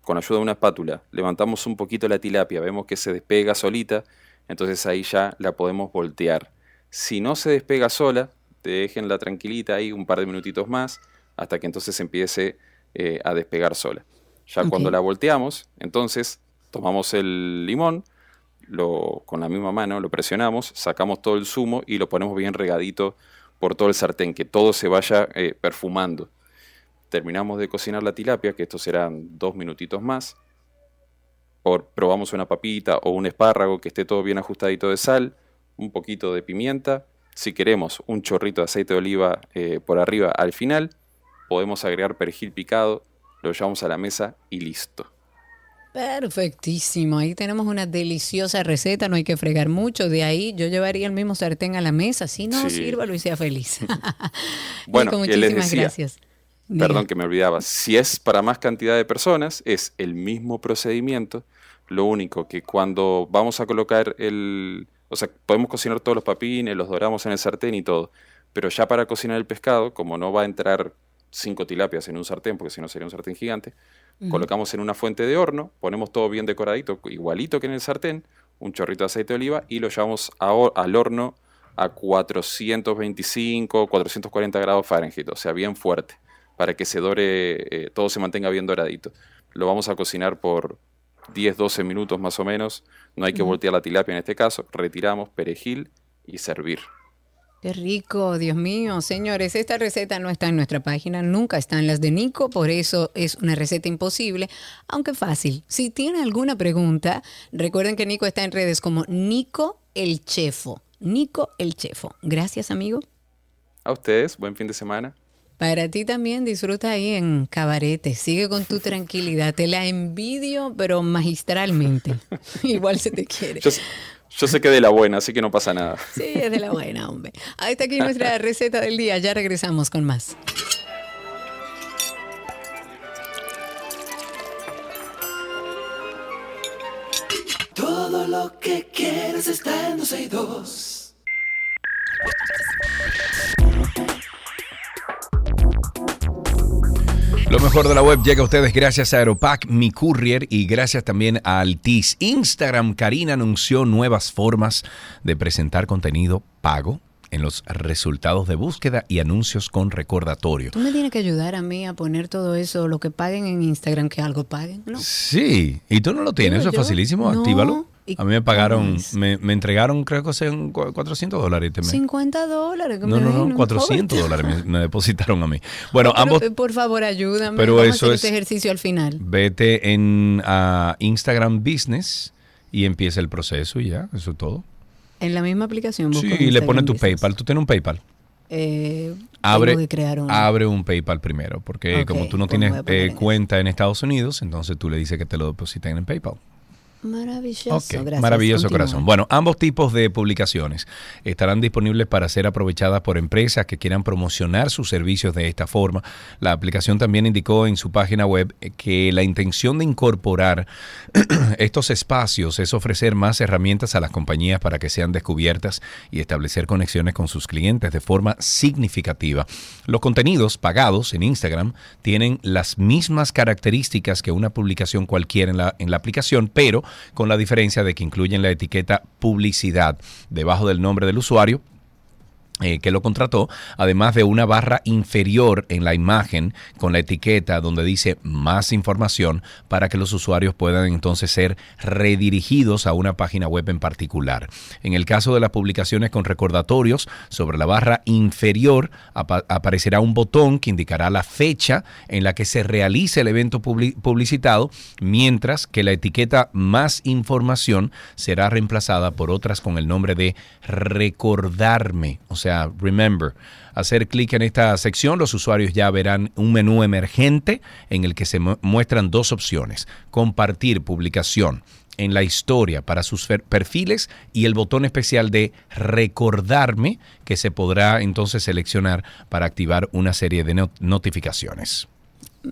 con ayuda de una espátula levantamos un poquito la tilapia, vemos que se despega solita, entonces ahí ya la podemos voltear. Si no se despega sola, déjenla tranquilita ahí un par de minutitos más hasta que entonces empiece eh, a despegar sola. Ya cuando la volteamos, entonces tomamos el limón, lo, con la misma mano lo presionamos, sacamos todo el zumo y lo ponemos bien regadito por todo el sartén, que todo se vaya eh, perfumando. Terminamos de cocinar la tilapia, que estos serán dos minutitos más. Por- probamos una papita o un espárrago que esté todo bien ajustadito de sal, un poquito de pimienta. Si queremos un chorrito de aceite de oliva eh, por arriba al final, podemos agregar perejil picado, lo llevamos a la mesa y listo. Perfectísimo. Ahí tenemos una deliciosa receta, no hay que fregar mucho. De ahí yo llevaría el mismo sartén a la mesa. Si no, Sí. sírvalo y sea feliz. Bueno, Nico, y les muchísimas decía, gracias. Diga. Perdón que me olvidaba. Si es para más cantidad de personas, es el mismo procedimiento. Lo único que cuando vamos a colocar el... O sea, podemos cocinar todos los papines, los doramos en el sartén y todo. Pero ya para cocinar el pescado, como no va a entrar cinco tilapias en un sartén, porque si no sería un sartén gigante, colocamos en una fuente de horno, ponemos todo bien decoradito, igualito que en el sartén, un chorrito de aceite de oliva y lo llevamos a al horno a 425, 440 grados Fahrenheit, o sea, bien fuerte, para que se dore, eh, todo se mantenga bien doradito. Lo vamos a cocinar por 10, 12 minutos más o menos. No hay que voltear la tilapia en este caso. Retiramos perejil y servir. Qué rico, Dios mío. Señores, esta receta no está en nuestra página, nunca está en las de Nico, por eso es una receta imposible, aunque fácil. Si tiene alguna pregunta, recuerden que Nico está en redes como Nico el Chefo. Nico el Chefo. Gracias, amigo. A ustedes, buen fin de semana. Para ti también disfruta ahí en Cabarete. Sigue con tu tranquilidad. Te la envidio, pero magistralmente. Igual se te quiere. Yo, yo sé que de la buena, así que no pasa nada. Sí, es de la buena, hombre. Ahí está aquí nuestra receta del día. Ya regresamos con más. Todo lo que quieres está en 12 y 2. Lo mejor de la web llega a ustedes gracias a Aeropack, mi courier y gracias también a Altis. Instagram, Karina anunció nuevas formas de presentar contenido pago en los resultados de búsqueda y anuncios con recordatorio. Tú me tienes que ayudar a mí a poner todo eso, lo que paguen en Instagram, que algo paguen, ¿no? Sí, y tú no lo tienes, eso es facilísimo, no. actívalo. ¿Y A mí me pagaron, me, me entregaron creo que sean cu- 400 dólares este mes. 50 dólares. que No, me no, no, me 400 importa. dólares me, me depositaron a mí. Bueno, Pero, ambos, eh, Por favor, ayúdame. Pero Vamos eso a hacer es- este ejercicio al final. vete en ah, Instagram Business y empieza el proceso y ya, eso es todo. En la misma aplicación. Sí, y le pones tu Business. PayPal. ¿Tú tienes un PayPal? Eh, Abre, uno. abre un PayPal primero, porque como tú no pues tienes eh, cuenta en Estados Unidos, entonces tú le dices que te lo depositen en PayPal. Maravilloso. Gracias. Maravilloso Continúa. corazón. Bueno, ambos tipos de publicaciones estarán disponibles para ser aprovechadas por empresas que quieran promocionar sus servicios de esta forma. La aplicación también indicó en su página web que la intención de incorporar estos espacios es ofrecer más herramientas a las compañías para que sean descubiertas y establecer conexiones con sus clientes de forma significativa. Los contenidos pagados en Instagram tienen las mismas características que una publicación cualquiera en la, en la aplicación, pero con la diferencia de que incluyen la etiqueta publicidad. Debajo del nombre del usuario eh, que lo contrató, además de una barra inferior en la imagen con la etiqueta donde dice más información para que los usuarios puedan entonces ser redirigidos a una página web en particular. En el caso de las publicaciones con recordatorios, sobre la barra inferior apa- aparecerá un botón que indicará la fecha en la que se realice el evento publi- publicitado, mientras que la etiqueta más información será reemplazada por otras con el nombre de recordarme, remember. Hacer clic en esta sección, los usuarios ya verán un menú emergente en el que se mu- muestran dos opciones. Compartir publicación en la historia para sus perfiles y el botón especial de recordarme que se podrá entonces seleccionar para activar una serie de not- notificaciones.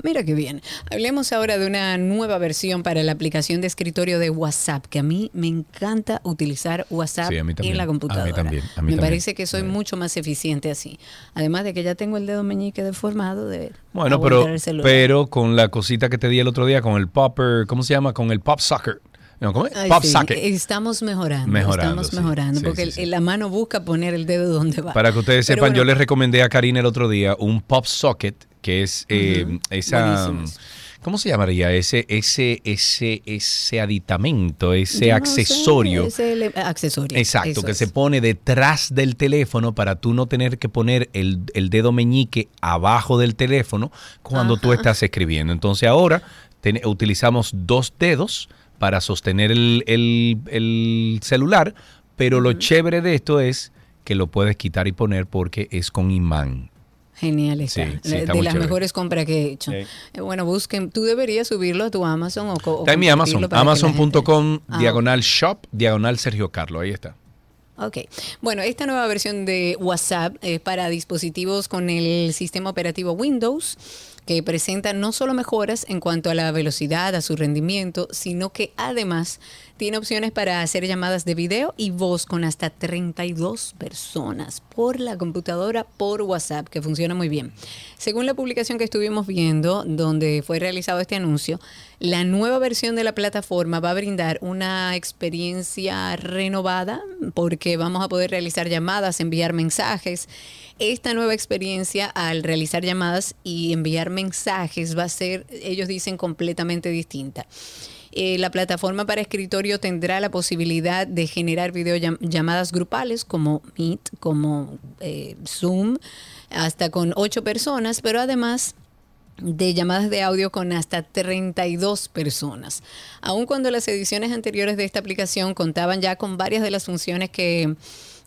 Mira qué bien. Hablemos ahora de una nueva versión para la aplicación de escritorio de WhatsApp, que a mí me encanta utilizar WhatsApp Sí, en la A mí computadora. también, a mí me también. parece que soy mucho más eficiente así. Además de que ya tengo el dedo meñique deformado de Bueno, pero, pero con la cosita que te di el otro día, con el popper, ¿cómo se llama? Con el pop socket. No, ¿cómo es? Ay, pop sí, socket. Estamos mejorando. Mejorando, estamos sí. mejorando. Sí, porque la mano busca poner el dedo donde va. Para que ustedes Pero sepan, bueno, yo les recomendé a Karina el otro día un pop socket, que es eh, esa... ¿Cómo se llamaría? Ese, ese, ese, ese aditamento, ese yo no sé, accesorio. ese accesorio. Exacto, eso que es. se pone detrás del teléfono para tú no tener que poner el, el dedo meñique abajo del teléfono cuando tú Ajá. estás escribiendo. Entonces ahora ten- utilizamos dos dedos para sostener el, el- el celular, pero lo chévere de esto es que lo puedes quitar y poner porque es con imán. Genial está. Sí, sí, La- está de las chévere. mejores compras que he hecho. Sí. Eh, bueno, busquen. Tú deberías subirlo a tu Amazon o, o Está en mi Amazon, la gente- amazon.com, Ah, diagonal shop, diagonal Sergio Carlos, ahí está. Ok. Bueno, esta nueva versión de WhatsApp es para dispositivos con el sistema operativo Windows que presenta no solo mejoras en cuanto a la velocidad, a su rendimiento, sino que además tiene opciones para hacer llamadas de video y voz con hasta 32 personas por la computadora por WhatsApp, que funciona muy bien. Según la publicación que estuvimos viendo, donde fue realizado este anuncio, la nueva versión de la plataforma va a brindar una experiencia renovada porque vamos a poder realizar llamadas, enviar mensajes. Esta nueva experiencia al realizar llamadas y enviar mensajes va a ser, ellos dicen, completamente distinta. Eh, la plataforma para escritorio tendrá la posibilidad de generar videollamadas grupales como Meet, como eh, Zoom, hasta con ocho personas, pero además de llamadas de audio con hasta 32 personas. Aun cuando las ediciones anteriores de esta aplicación contaban ya con varias de las funciones que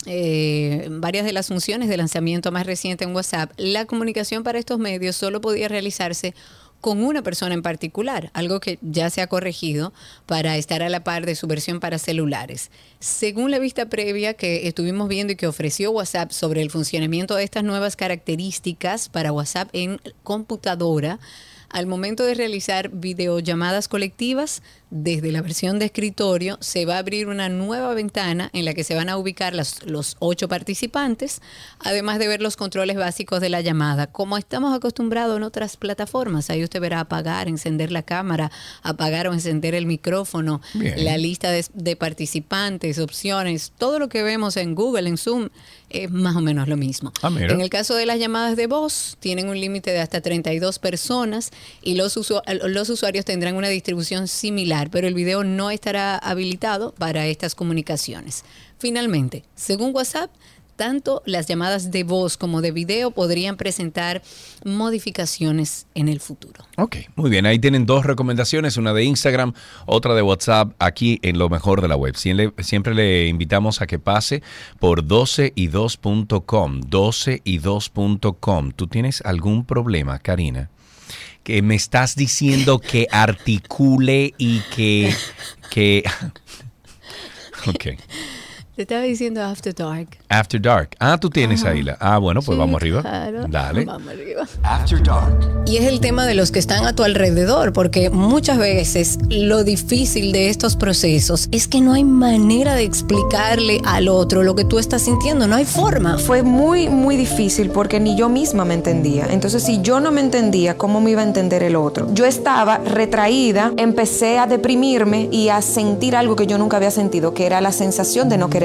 eh, varias de las funciones de lanzamiento más reciente en WhatsApp, la comunicación para estos medios solo podía realizarse con una persona en particular, algo que ya se ha corregido para estar a la par de su versión para celulares. Según la vista previa que estuvimos viendo y que ofreció WhatsApp sobre el funcionamiento de estas nuevas características para WhatsApp en computadora, al momento de realizar videollamadas colectivas, desde la versión de escritorio se va a abrir una nueva ventana en la que se van a ubicar las- los ocho participantes, además de ver los controles básicos de la llamada, como estamos acostumbrados en otras plataformas. Ahí usted verá apagar, encender la cámara, apagar o encender el micrófono, Bien. la lista de, de participantes, opciones, todo lo que vemos en Google, en Zoom, es más o menos lo mismo. Ah. En el caso de las llamadas de voz, tienen un límite de hasta 32 personas y los, usu- los usuarios tendrán una distribución similar, pero el video no estará habilitado para estas comunicaciones. Finalmente, según WhatsApp, tanto las llamadas de voz como de video podrían presentar modificaciones en el futuro. Ok, muy bien. Ahí tienen dos recomendaciones, una de Instagram, otra de WhatsApp, aquí en lo mejor de la web. Siempre, siempre le invitamos a que pase por 12y2.com, 12y2.com. ¿Tú tienes algún problema, Karina? Que me estás diciendo que articule y que... que... ok. Te estaba diciendo After Dark. After Dark. Ah, tú tienes ahí la... Ah, bueno, pues Sí, vamos arriba. claro. Dale. Vamos arriba. After Dark. Y es el tema de los que están a tu alrededor, porque muchas veces lo difícil de estos procesos es que no hay manera de explicarle al otro lo que tú estás sintiendo, no hay forma. Fue muy, muy difícil porque ni yo misma me entendía. Entonces, si yo no me entendía, ¿cómo me iba a entender el otro? Yo estaba retraída, empecé a deprimirme y a sentir algo que yo nunca había sentido, que era la sensación de no querer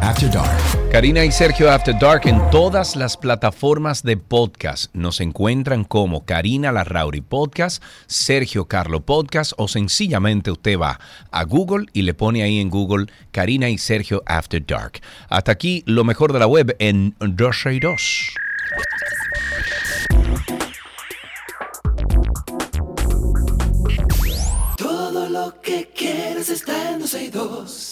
After Dark. Karina y Sergio After Dark en todas las plataformas de podcast. Nos encuentran como Karina Larrauri Podcast, Sergio Carlo Podcast o sencillamente usted va a Google y le pone ahí en Google Karina y Sergio After Dark. Hasta aquí lo mejor de la web en 262. Todo lo que quieres está en 262.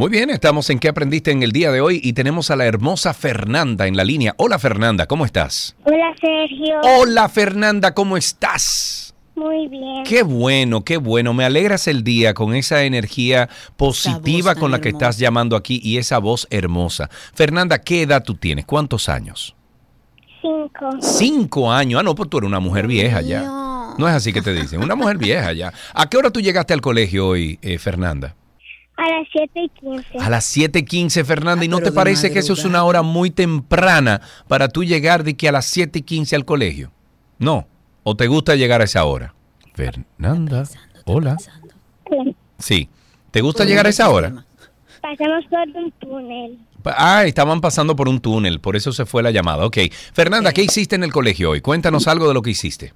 Muy bien, estamos en ¿Qué aprendiste en el día de hoy? Y tenemos a la hermosa Fernanda en la línea. Hola Fernanda, ¿cómo estás? Hola Sergio. Hola Fernanda, ¿cómo estás? Muy bien. Qué bueno, qué bueno. Me alegras el día con esa energía positiva con la que estás llamando aquí y esa voz hermosa. Fernanda, ¿qué edad tú tienes? ¿Cuántos años? Cinco. Cinco años. Ah, no, pues tú eres una mujer vieja ya. No es así que te dicen, una mujer vieja ya. ¿A qué hora tú llegaste al colegio hoy, eh, Fernanda? A las siete y quince. A las 7.15, Fernanda. ¿Y no pero te parece que eso es una hora muy temprana para tú llegar de que a las 7.15 al colegio? No. ¿O te gusta llegar a esa hora? Fernanda. Hola. Sí. ¿Te gusta llegar a esa hora? Pasamos por un túnel. Ah, estaban pasando por un túnel, por eso se fue la llamada. Ok. Fernanda, ¿qué hiciste en el colegio hoy? Cuéntanos algo de lo que hiciste.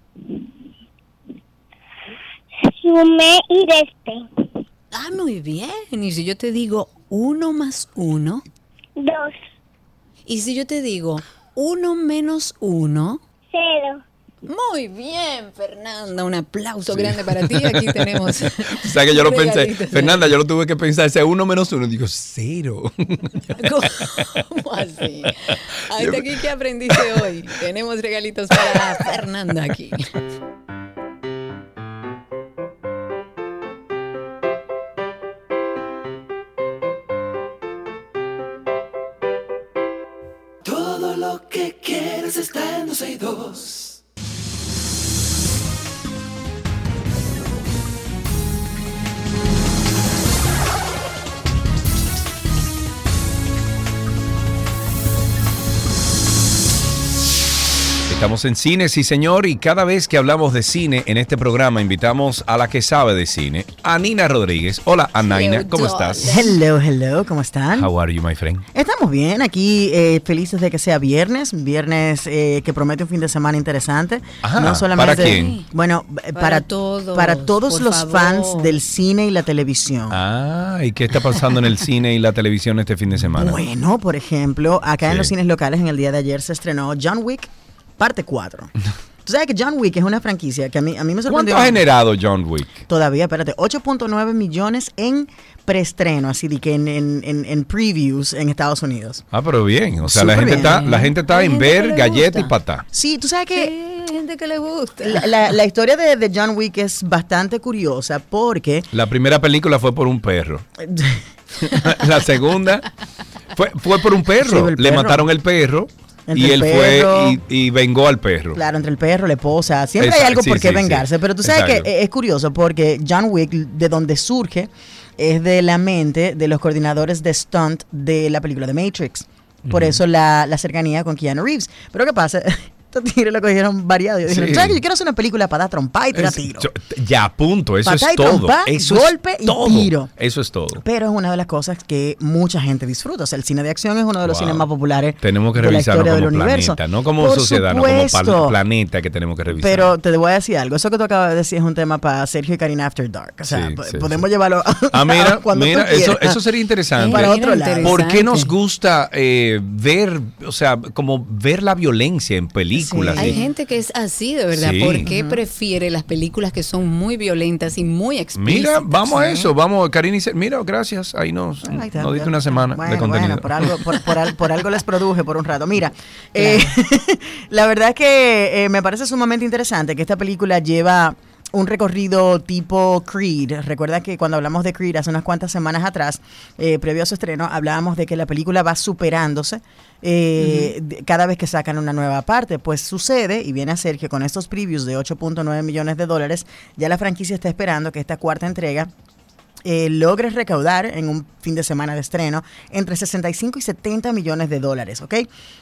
Sumé y resté. Ah, muy bien. Y si yo te digo uno más uno, Dos. y si yo te digo uno menos uno, Cero. muy bien, Fernanda. Un aplauso grande para ti. Aquí tenemos. O sea que yo lo pensé. Fernanda, yo lo tuve que pensar, ese uno menos uno, digo, cero. ¿Cómo así? Hasta aquí que aprendiste hoy. Tenemos regalitos para Fernanda aquí. 102. Estamos en cine, sí señor, y cada vez que hablamos de cine en este programa invitamos a la que sabe de cine, a Nina Rodríguez. Hola, Anaina, ¿cómo estás? Hello, hello, ¿cómo están? How are you, my friend? Estamos bien, aquí eh, felices de que sea viernes, viernes eh, que promete un fin de semana interesante. Ajá, no solamente, ¿para quién? Bueno, eh, Para para, todos, para todos los favor. fans del cine y la televisión. Ah, ¿y qué está pasando en el cine y la televisión este fin de semana? Bueno, por ejemplo, acá en los cines locales en el día de ayer se estrenó John Wick, parte 4. Tú sabes que John Wick es una franquicia que a mí, a mí me ¿Cuánto sorprendió. ha generado John Wick? Todavía, espérate, 8.9 millones en preestreno, así de que en, en, en- en previews en Estados Unidos. Ah, pero bien, o sea, la gente, bien. está, la gente está Hay en gente ver le galleta y patá. Sí, tú sabes que Sí, hay gente que le gusta. la, la- la historia de, de John Wick es bastante curiosa porque La primera película fue por un perro. la segunda fue, fue por un perro. Sí, Le perro. mataron el perro Entre y el él perro. fue y, y vengó al perro. Claro, entre el perro, la esposa, siempre hay algo sí, por qué sí, sí. vengarse, pero tú sabes Exacto. que es curioso porque John Wick, de donde surge, es de la mente de los coordinadores de stunt de la película de Matrix. Por eso la, la cercanía con Keanu Reeves. Pero ¿qué pasa? Estos tigres lo cogieron variado. Y dijeron, Sí. ¿sabes que yo quiero hacer una película para dar trompa y tirar tiro? yo- ya, punto. Eso Patá es y todo. trompa, Eso golpe es y todo. tiro. Eso es todo. Pero es una de las cosas que mucha gente disfruta. O sea, el cine de acción es uno de los Wow. cines más populares Tenemos que de la revisarlo historia como del universo. planeta, no como Por sociedad, no como supuesto. planeta que tenemos que revisar. Pero te voy a decir algo. Eso que tú acabas de decir es un tema para Sergio y Karina After Dark. O sea, Sí, po- sí, podemos llevarlo Ah, mira, cuando tú eso, eso sería interesante. Para otro lado. ¿Por qué nos gusta eh, ver, o sea, como ver la violencia en películas? Hay gente que es así, de verdad. Sí. ¿Por qué prefiere las películas que son muy violentas y muy explícitas? Mira, vamos a eso, vamos, Karina y Ser- Mira, gracias, ahí nos, nos diste una semana Bueno, de contenido. bueno, por algo, por, por al- por algo les produje por un rato. Mira, eh, la verdad es que eh, me parece sumamente interesante que esta película lleva un recorrido tipo Creed. Recuerda que cuando hablamos de Creed hace unas cuantas semanas atrás, eh, previo a su estreno, hablábamos de que la película va superándose eh, de- cada vez que sacan una nueva parte. Pues sucede, y viene a ser que con estos previews de 8.9 millones de dólares, ya la franquicia está esperando que esta cuarta entrega eh, logre recaudar en un fin de semana de estreno entre 65 y 70 millones de dólares, ¿ok?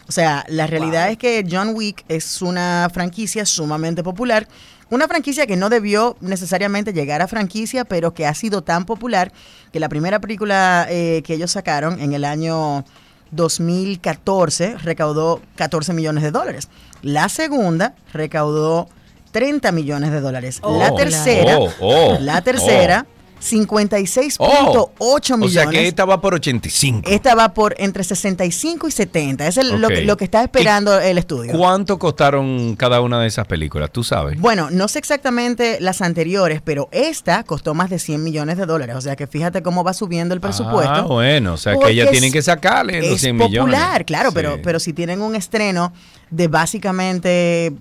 O sea, la realidad es que John Wick es una franquicia sumamente popular, una franquicia que no debió necesariamente llegar a franquicia, pero que ha sido tan popular que la primera película eh, que ellos sacaron en el año 2014 recaudó 14 millones de dólares. La segunda recaudó 30 millones de dólares. la Oh. tercera, Oh, oh, la tercera, 56.8 Oh. millones. O sea que esta va por 85. Esta va por entre 65 y 70. Es el- lo, que, lo que está esperando el estudio. ¿Cuánto costaron cada una de esas películas? ¿Tú sabes? Bueno, no sé exactamente las anteriores, pero esta costó más de 100 millones de dólares. O sea que fíjate cómo va subiendo el presupuesto. Ah, bueno, o sea que ellas es- tienen que sacarle los es 100 popular, millones. claro, Sí. pero, pero si tienen un estreno de básicamente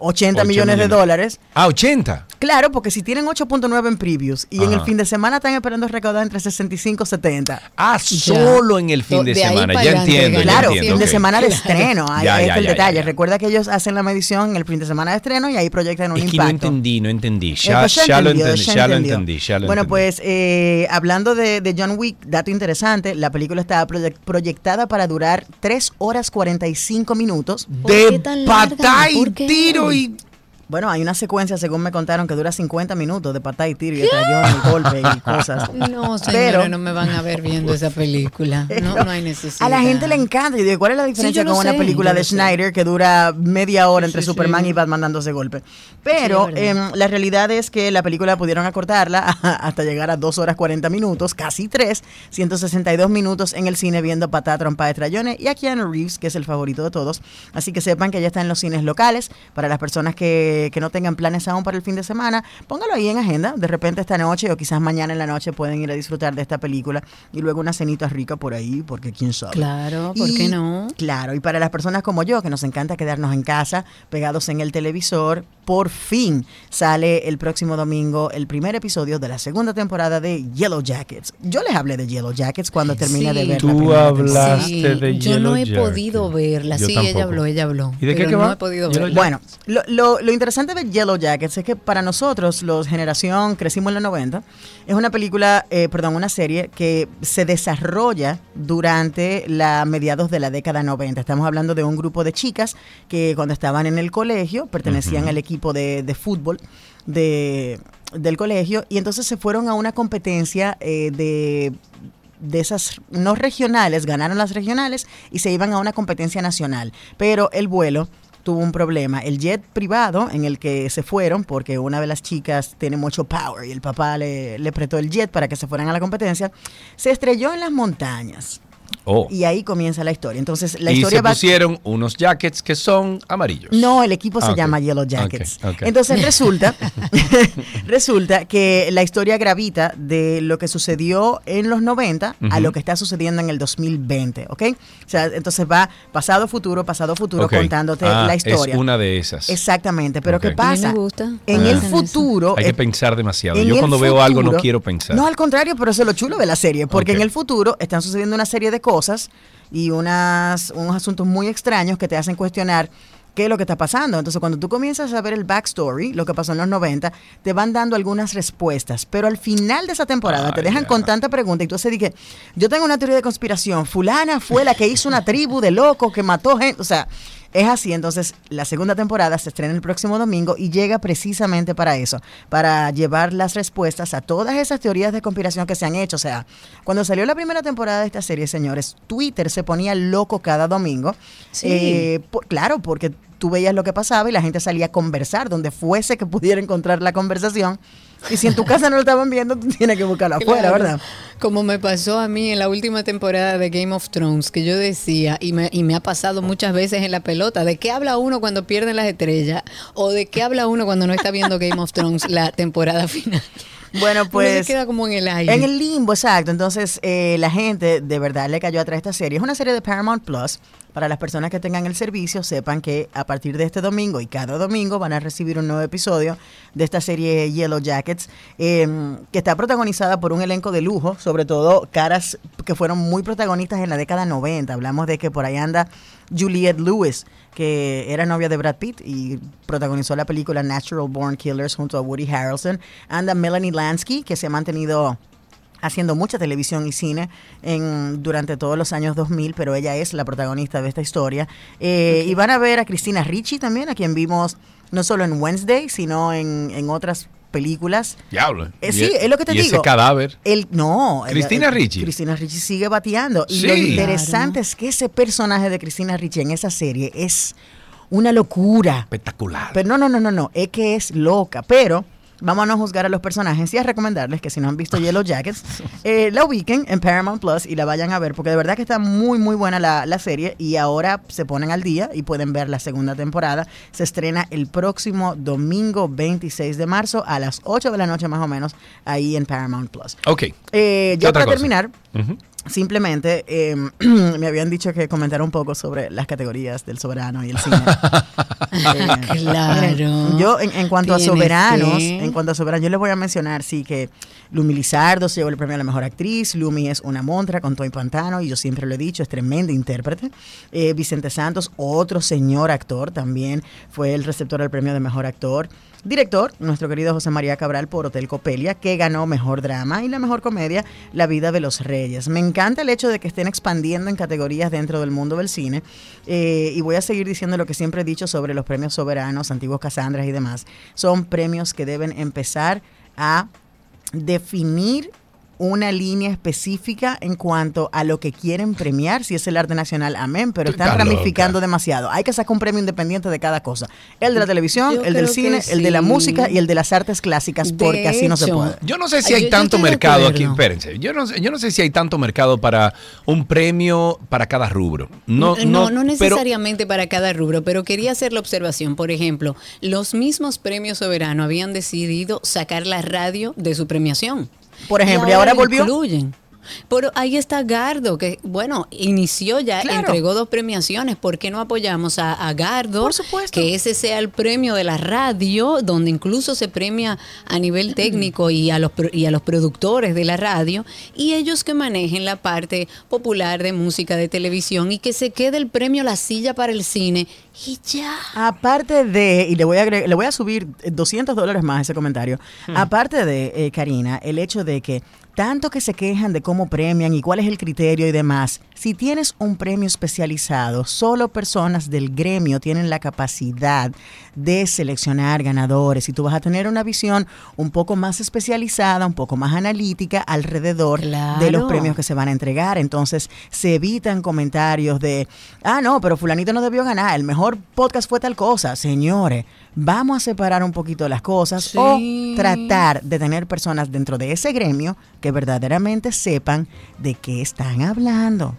80 Ocho millones de dólares. Ah, 80. Claro, porque si tienen 8.9 en previews y en el fin de semana están esperando recaudar entre 65 y 70. Ah, solo en el fin de semana. Ya entiendo. ya Claro, entiendo, fin de semana de estreno. Ahí, Ya, el ya, detalle. ya, ya. Recuerda que ellos hacen la medición en el fin de semana de estreno y ahí proyectan un Es que no entendí, no entendí. Eh, Ya, pues ya lo entendí, ya lo entendí, ya lo Bueno, entendí. pues eh, hablando de, de John Wick, dato interesante, la película estaba proye- proyectada para durar 3 horas 45 minutos. ¿Por qué De patá y tiro y- Bueno, hay una secuencia, según me contaron, que dura 50 minutos de patá y tiro y trayón y golpe y cosas. No, señores, Pero- no me van a ver viendo esa película. No, no hay necesidad. A la gente le encanta. Yo digo, ¿cuál es la diferencia con una película de sé. Schneider que dura media hora entre Sí, Superman sí. y Batman dándose golpe? Pero em, la realidad es que la película pudieron acortarla hasta llegar a 2 horas 40 minutos, casi 3, 162 minutos en el cine viendo Patá, Trompa de Trayones y a Keanu Reeves, que es el favorito de todos. Así que sepan que ya está en los cines locales. Para las personas que, que no tengan planes aún para el fin de semana, póngalo ahí en agenda. De repente esta noche o quizás mañana en la noche pueden ir a disfrutar de esta película y luego una cenita rica por ahí, porque quién sabe. Claro, ¿por qué Y- no? Claro, y para las personas como yo, que nos encanta quedarnos en casa, pegados en el televisor, por fin sale el próximo domingo el primer episodio de la segunda temporada de Yellow Jackets. Yo les hablé de Yellow Jackets cuando terminé de ver la Tú primera temporada. Sí, de yo no he podido verla. Yo sí, tampoco. ella habló, ella habló. ¿Y de qué que no va? he podido verla. Bueno, lo, lo- lo interesante de Yellow Jackets es que para nosotros, los generación, crecimos en los 90, es una película, eh, perdón, una serie que se desarrolla durante la mediados de la década 90. Estamos hablando de un grupo de chicas que cuando estaban en el colegio pertenecían al equipo de, de fútbol de, del colegio y entonces se fueron a una competencia eh, de de esas no regionales, ganaron las regionales y se iban a una competencia nacional. Pero el vuelo tuvo un problema. El jet privado en el que se fueron, porque una de las chicas tiene mucho power y el papá le, le prestó el jet para que se fueran a la competencia, se estrelló en las montañas. Oh. Y ahí comienza la historia. Entonces, la y historia se va... pusieron unos jackets que son amarillos. No, el equipo se Ah, llama Yellow Jackets. Entonces resulta, resulta que la historia gravita de lo que sucedió en los 90 a lo que está sucediendo en el 2020, ¿ok? O sea, entonces va pasado, futuro, pasado, futuro, contándote Ah, la historia. Es una de esas. Exactamente, pero. ¿qué pasa? A mí me gusta. En Ah. el futuro... Hay que eh, pensar demasiado. Yo cuando veo algo no quiero pensar. No, al contrario, pero eso es lo chulo de la serie, porque en el futuro están sucediendo una serie de cosas y unas, unos asuntos muy extraños que te hacen cuestionar qué es lo que está pasando. Entonces, cuando tú comienzas a ver el backstory, lo que pasó en los 90, te van dando algunas respuestas, pero al final de esa temporada te dejan con tanta pregunta y tú se dije, yo tengo una teoría de conspiración, fulana fue la que hizo una tribu de locos que mató gente, o sea, es así, entonces la segunda temporada se estrena el próximo domingo y llega precisamente para eso, para llevar las respuestas a todas esas teorías de conspiración que se han hecho. O sea, cuando salió la primera temporada de esta serie, señores, Twitter se ponía loco cada domingo. Sí. Eh, por- claro, porque tú veías lo que pasaba y la gente salía a conversar donde fuese que pudiera encontrar la conversación. Y si en tu casa no lo estaban viendo, tú tienes que buscarlo afuera, Claro. ¿verdad? Como me pasó a mí en la última temporada de Game of Thrones, que yo decía, y me, y me ha pasado muchas veces en la pelota, ¿de qué habla uno cuando pierden las estrellas? ¿O de qué habla uno cuando no está viendo Game of Thrones la temporada final? Bueno, Uno pues. se queda como en el aire. En el limbo, exacto. Entonces, eh, la gente de verdad le cayó atrás esta serie. Es una serie de Paramount Plus. Para las personas que tengan el servicio, sepan que a partir de este domingo y cada domingo van a recibir un nuevo episodio de esta serie Yellow Jackets, eh, que está protagonizada por un elenco de lujo, sobre todo caras que fueron muy protagonistas en la década 90. Hablamos de que por ahí anda Juliette Lewis, que era novia de Brad Pitt y protagonizó la película Natural Born Killers junto a Woody Harrelson. Anda Melanie Lansky, que se ha mantenido haciendo mucha televisión y cine en, durante todos los años 2000, pero ella es la protagonista de esta historia. Eh, Y van a ver a Cristina Ricci también, a quien vimos no solo en Wednesday, sino en, en otras películas. Diablo. Eh, sí, e- es lo que te y digo. ese cadáver. El, no. Cristina Ricci. Cristina Ricci sigue bateando. Y lo Sí. interesante es que ese personaje de Cristina Ricci en esa serie es una locura. Espectacular. Pero no, no, no, no, no. Es que es loca. Pero vamos a no juzgar a los personajes y a recomendarles que si no han visto Yellow Jackets, eh, la ubiquen en Paramount Plus y la vayan a ver. Porque de verdad que está muy, muy buena la, la serie. Y ahora se ponen al día y pueden ver la segunda temporada. Se estrena el próximo domingo 26 de marzo a las 8 de la noche más o menos ahí en Paramount Plus. Ok. Eh, ¿Qué ya para cosa? terminar. Simplemente eh, me habían dicho que comentara un poco sobre las categorías del soberano y el cine. Eh, Claro. miren, Yo, en, en cuanto a soberanos, que- en cuanto a soberanos, yo les voy a mencionar, sí, que Lumi Lizardo se llevó el premio a la mejor actriz. Lumi es una montra con Toy Pantano, y yo siempre lo he dicho, es tremenda intérprete. Eh, Vicente Santos, otro señor actor, también fue el receptor del premio de mejor actor. Director, nuestro querido José María Cabral por Hotel Copelia, que ganó mejor drama y la mejor comedia, La vida de los reyes. Me encanta el hecho de que estén expandiendo en categorías dentro del mundo del cine. eh, y voy a seguir diciendo lo que siempre he dicho sobre los premios soberanos, antiguos Casandras y demás. Son premios que deben empezar a definir una línea específica en cuanto a lo que quieren premiar, si es el arte nacional, amén, pero están ramificando demasiado. Hay que sacar un premio independiente de cada cosa. El de la televisión, Yo el del cine, el de la música y el de las artes clásicas, De porque así no se puede. Yo no sé si hay yo tanto mercado aquí, espérense. Yo no, sé- yo no sé si hay tanto mercado para un premio para cada rubro. No, No, no, no, pero- necesariamente para cada rubro, pero quería hacer la observación. Por ejemplo, los mismos premios soberanos habían decidido sacar la radio de su premiación. Por ejemplo, y ahora volvió. incluyen. Pero ahí está Gardo, que bueno, inició ya, Claro. entregó dos premiaciones. ¿Por qué no apoyamos a, a Gardo? Por supuesto. Que ese sea el premio de la radio, donde incluso se premia a nivel técnico y a los pro- y a los productores de la radio, y ellos que manejen la parte popular de música de televisión y que se quede el premio La Silla para el cine y ya. Aparte de, y le voy a, agre- le voy a subir eh, 200 dólares más a ese comentario, Hmm. aparte de, eh, Karina, el hecho de que tanto que se quejan de cómo premian y cuál es el criterio y demás, si tienes un premio especializado, solo personas del gremio tienen la capacidad de seleccionar ganadores y tú vas a tener una visión un poco más especializada, un poco más analítica alrededor de los premios que se van a entregar. Entonces se evitan comentarios de, ah, no, pero fulanito no debió ganar, el mejor podcast fue tal cosa. Señores, vamos a separar un poquito las cosas Sí. o tratar de tener personas dentro de ese gremio que verdaderamente sepan de qué están hablando.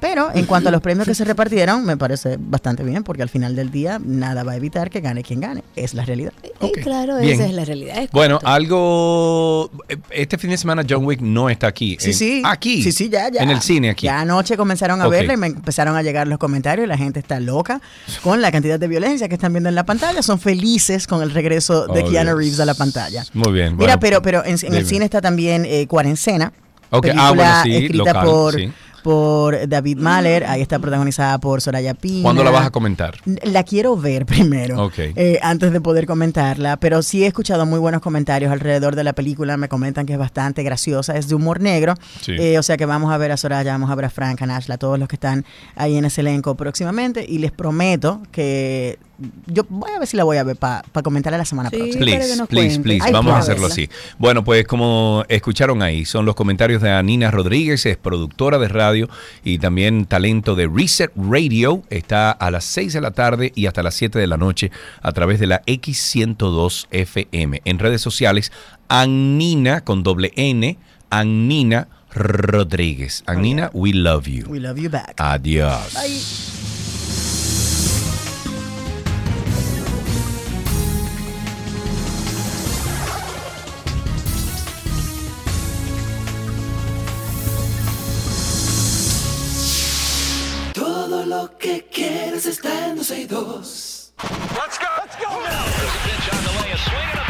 Pero en cuanto a los premios que se repartieron, me parece bastante bien, porque al final del día nada va a evitar que gane quien gane. Es la realidad. Eh, claro, Bien. esa es la realidad. Es Bueno, algo. Este fin de semana John Wick no está aquí. Sí, En- sí. Aquí. Sí, sí, ya, ya. En el cine aquí. Ya anoche comenzaron a Ok. verla y me empezaron a llegar los comentarios. La gente está loca con la cantidad de violencia que están viendo en la pantalla. Son felices con el regreso de Oh, Keanu Dios. Reeves a la pantalla. Muy bien. Mira, bueno, pero, pero en, en el cine está también eh, Cuarencena. Ok, ah, Película bueno, sí, escrita local, por, sí. Por David Mahler. Ahí está protagonizada por Soraya Pina. ¿Cuándo la vas a comentar? La quiero ver primero, Ok. eh, antes de poder comentarla, pero sí he escuchado muy buenos comentarios alrededor de la película, me comentan que es bastante graciosa, es de humor negro, Sí. eh, o sea que vamos a ver a Soraya, vamos a ver a Frank, a Nashla, a todos los que están ahí en ese elenco próximamente y les prometo que yo voy a ver si la voy a ver para comentarla la semana Sí. próxima. Please, please, cuente. please. Ay, Vamos a hacerlo verla. así. Bueno, pues como escucharon ahí, son los comentarios de Anina Rodríguez, es productora de radio y también talento de Reset Radio. Está a las 6 de la tarde y hasta las 7 de la noche a través de la X102 FM. En redes sociales, Annina con doble N, Annina Rodríguez. Annina, we love you. We love you back. Adiós. Bye. Que quieres está en 12 y 2. Let's go. Let's go. There's a pitch on the way. A swing and a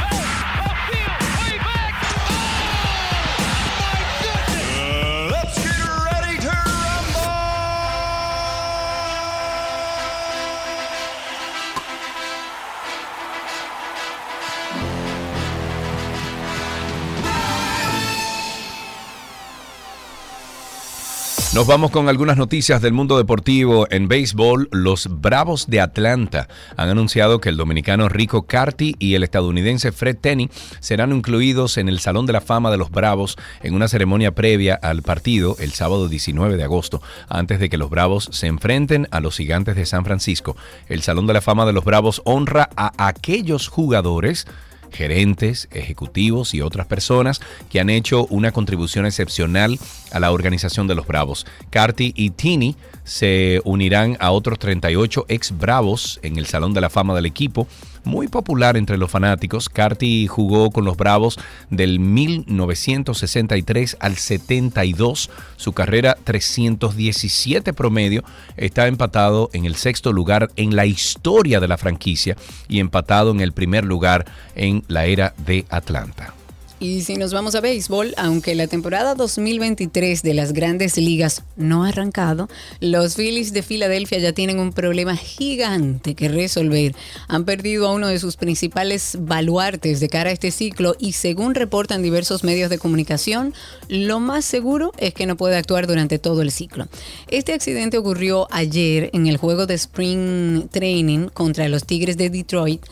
Nos vamos con algunas noticias del mundo deportivo. En béisbol, los Bravos de Atlanta han anunciado que el dominicano Rico Carty y el estadounidense Fred Tenney serán incluidos en el Salón de la Fama de los Bravos en una ceremonia previa al partido el sábado 19 de agosto, antes de que los Bravos se enfrenten a los Gigantes de San Francisco. El Salón de la Fama de los Bravos honra a aquellos jugadores gerentes, ejecutivos y otras personas que han hecho una contribución excepcional a la organización de los Bravos. Carty y Tini se unirán a otros 38 ex Bravos en el Salón de la Fama del equipo. Muy popular entre los fanáticos, Carty jugó con los Bravos del 1963 al 72. Su carrera 317 promedio está empatado en el sexto lugar en la historia de la franquicia y empatado en el primer lugar en la era de Atlanta. Y si nos vamos a béisbol, aunque la temporada 2023 de las grandes ligas no ha arrancado, los Phillies de Filadelfia ya tienen un problema gigante que resolver. Han perdido a uno de sus principales baluartes de cara a este ciclo y según reportan diversos medios de comunicación, lo más seguro es que no puede actuar durante todo el ciclo. Este accidente ocurrió ayer en el juego de Spring Training contra los Tigres de Detroit.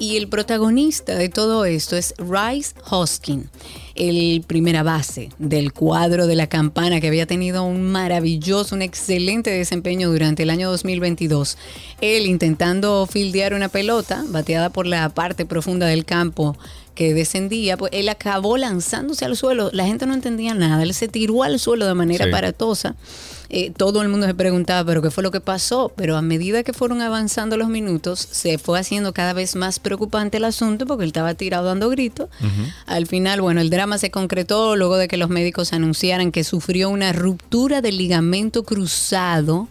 Y el protagonista de todo esto es Rice Hoskin, el primera base del cuadro de la campana que había tenido un maravilloso, un excelente desempeño durante el año 2022. Él intentando fildear una pelota bateada por la parte profunda del campo que descendía, pues él acabó lanzándose al suelo. La gente no entendía nada. Él se tiró al suelo de manera Sí. aparatosa. Eh, todo el mundo se preguntaba, pero ¿qué fue lo que pasó? Pero a medida que fueron avanzando los minutos, se fue haciendo cada vez más preocupante el asunto porque él estaba tirado dando gritos. Al final, bueno, el drama se concretó luego de que los médicos anunciaran que sufrió una ruptura del ligamento cruzado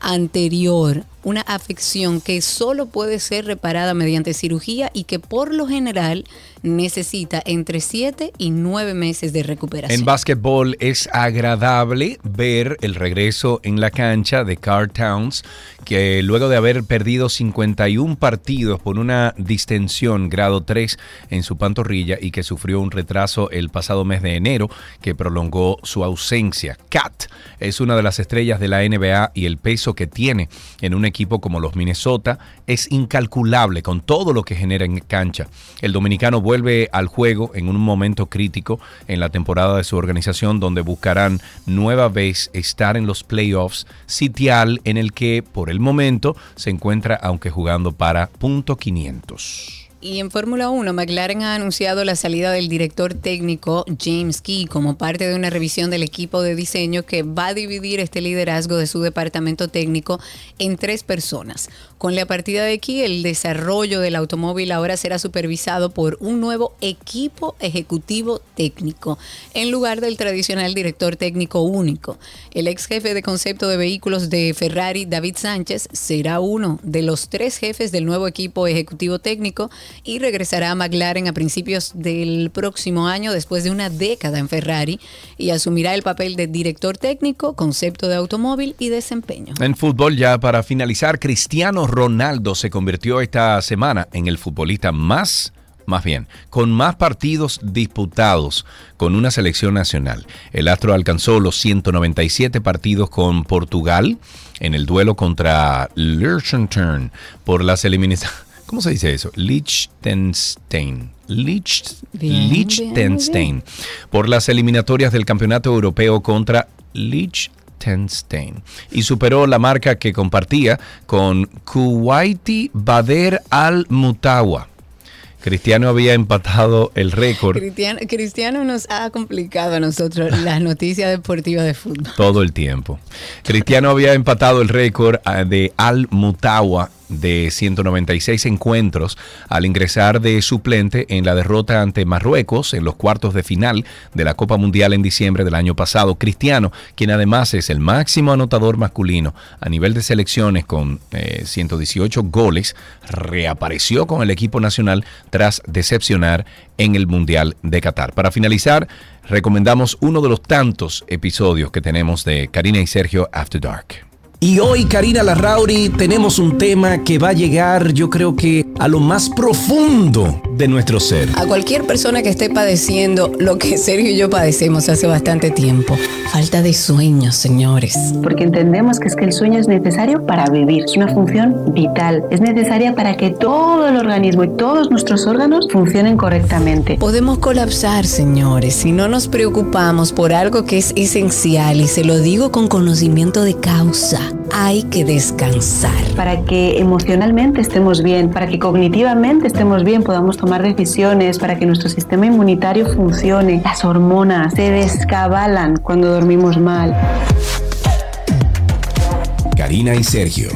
anterior, una afección que solo puede ser reparada mediante cirugía y que por lo general necesita entre 7 y 9 meses de recuperación. En básquetbol es agradable ver el regreso en la cancha de Carl Towns, que luego de haber perdido 51 partidos por una distensión grado 3 en su pantorrilla y que sufrió un retraso el pasado mes de enero que prolongó su ausencia. Cat es una de las estrellas de la NBA y el peso que tiene en un equipo como los Minnesota es incalculable con todo lo que genera en cancha. El dominicano vuelve al juego en un momento crítico en la temporada de su organización donde buscarán nueva vez estar en los playoffs, sitial en el que por el momento se encuentra aunque jugando para punto 500. Y en Fórmula 1, McLaren ha anunciado la salida del director técnico James Key como parte de una revisión del equipo de diseño que va a dividir este liderazgo de su departamento técnico en tres personas. Con la partida de Key, el desarrollo del automóvil ahora será supervisado por un nuevo equipo ejecutivo técnico, en lugar del tradicional director técnico único. El ex jefe de concepto de vehículos de Ferrari, David Sánchez, será uno de los tres jefes del nuevo equipo ejecutivo técnico y regresará a McLaren a principios del próximo año después de una década en Ferrari y asumirá el papel de director técnico, concepto de automóvil y desempeño. En fútbol, ya para finalizar, Cristiano Ronaldo se convirtió esta semana en el futbolista más, más bien, con más partidos disputados con una selección nacional. El astro alcanzó los 197 partidos con Portugal en el duelo contra Liechtenstein por las eliminaciones. ¿Cómo se dice eso? Liechtenstein. Liechtenstein. Por las eliminatorias del Campeonato Europeo contra Liechtenstein. Y superó la marca que compartía con Kuwaiti Bader Al Mutawa. Cristiano había empatado el récord Cristiano, Cristiano nos ha complicado a nosotros las noticias deportivas de fútbol. todo el tiempo. Cristiano había empatado el récord ah, de Al Mutawa de 196 encuentros al ingresar de suplente en la derrota ante Marruecos en los cuartos de final de la Copa Mundial en diciembre del año pasado. Cristiano, quien además es el máximo anotador masculino a nivel de selecciones con eh, 118 goles, reapareció con el equipo nacional tras decepcionar en el Mundial de Qatar. Para finalizar, recomendamos uno de los tantos episodios que tenemos de Karina y Sergio After Dark. Y hoy, Karina Larrauri, tenemos un tema que va a llegar, yo creo que a lo más profundo de nuestro ser. A cualquier persona que esté padeciendo lo que Sergio y yo padecemos hace bastante tiempo. Falta de sueño, señores. Porque entendemos que es que el sueño es necesario para vivir, es una función vital, es necesaria para que todo el organismo y todos nuestros órganos funcionen correctamente. Podemos colapsar, señores, si no nos preocupamos por algo que es esencial y se lo digo con conocimiento de causa. Hay que descansar. Para que emocionalmente estemos bien, para que cognitivamente estemos bien, podamos tomar decisiones, para que nuestro sistema inmunitario funcione. Las hormonas se descabalan cuando dormimos mal. Karina y Sergio,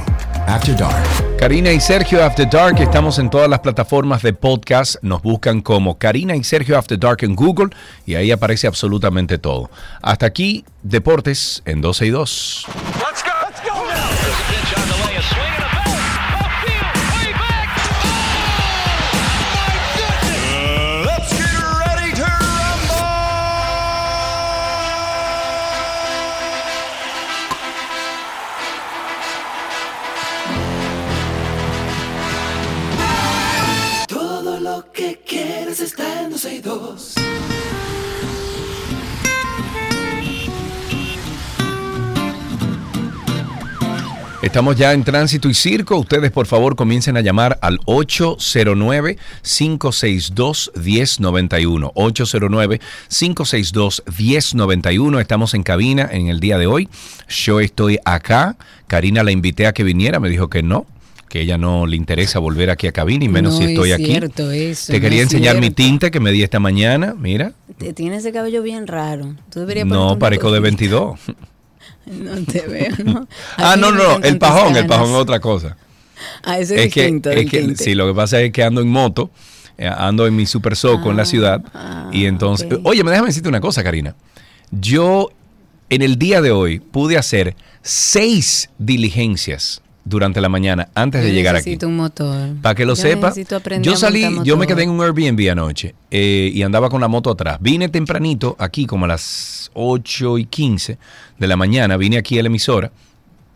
After Dark. Karina y Sergio After Dark, estamos en todas las plataformas de podcast. Nos buscan como Karina y Sergio After Dark en Google y ahí aparece absolutamente todo. Hasta aquí, Deportes en 12 y 2. Estamos ya en tránsito y circo. Ustedes, por favor, comiencen a llamar al 809-562-1091. 809-562-1091. Estamos en cabina en el día de hoy. Yo estoy acá. Karina la invité a que viniera. Me dijo que no que ella no le interesa volver aquí a cabina y menos No si estoy es aquí. cierto eso, Te quería enseñar mi tinte que me di esta mañana. Mira. Te- Tienes ese cabello bien raro. Tú deberías ponerte No, parezco de cosita. 22. No te veo, ¿no? Ah, no, no, el pajón, el pajón es otra cosa. Ah, ese es, es que, distinto. es que distinto. sí, lo que pasa es que ando en moto, eh, ando en mi super soco en la ciudad y entonces, oye, me déjame decirte una cosa, Karina. Yo en el día de hoy pude hacer seis diligencias durante la mañana antes de llegar aquí. necesito un motor. Para que lo Yo sepa, necesito aprender yo a salí, yo me quedé en un Airbnb anoche eh, y andaba con la moto atrás. Vine tempranito, aquí como a las 8 y 15 de la mañana, vine aquí a la emisora,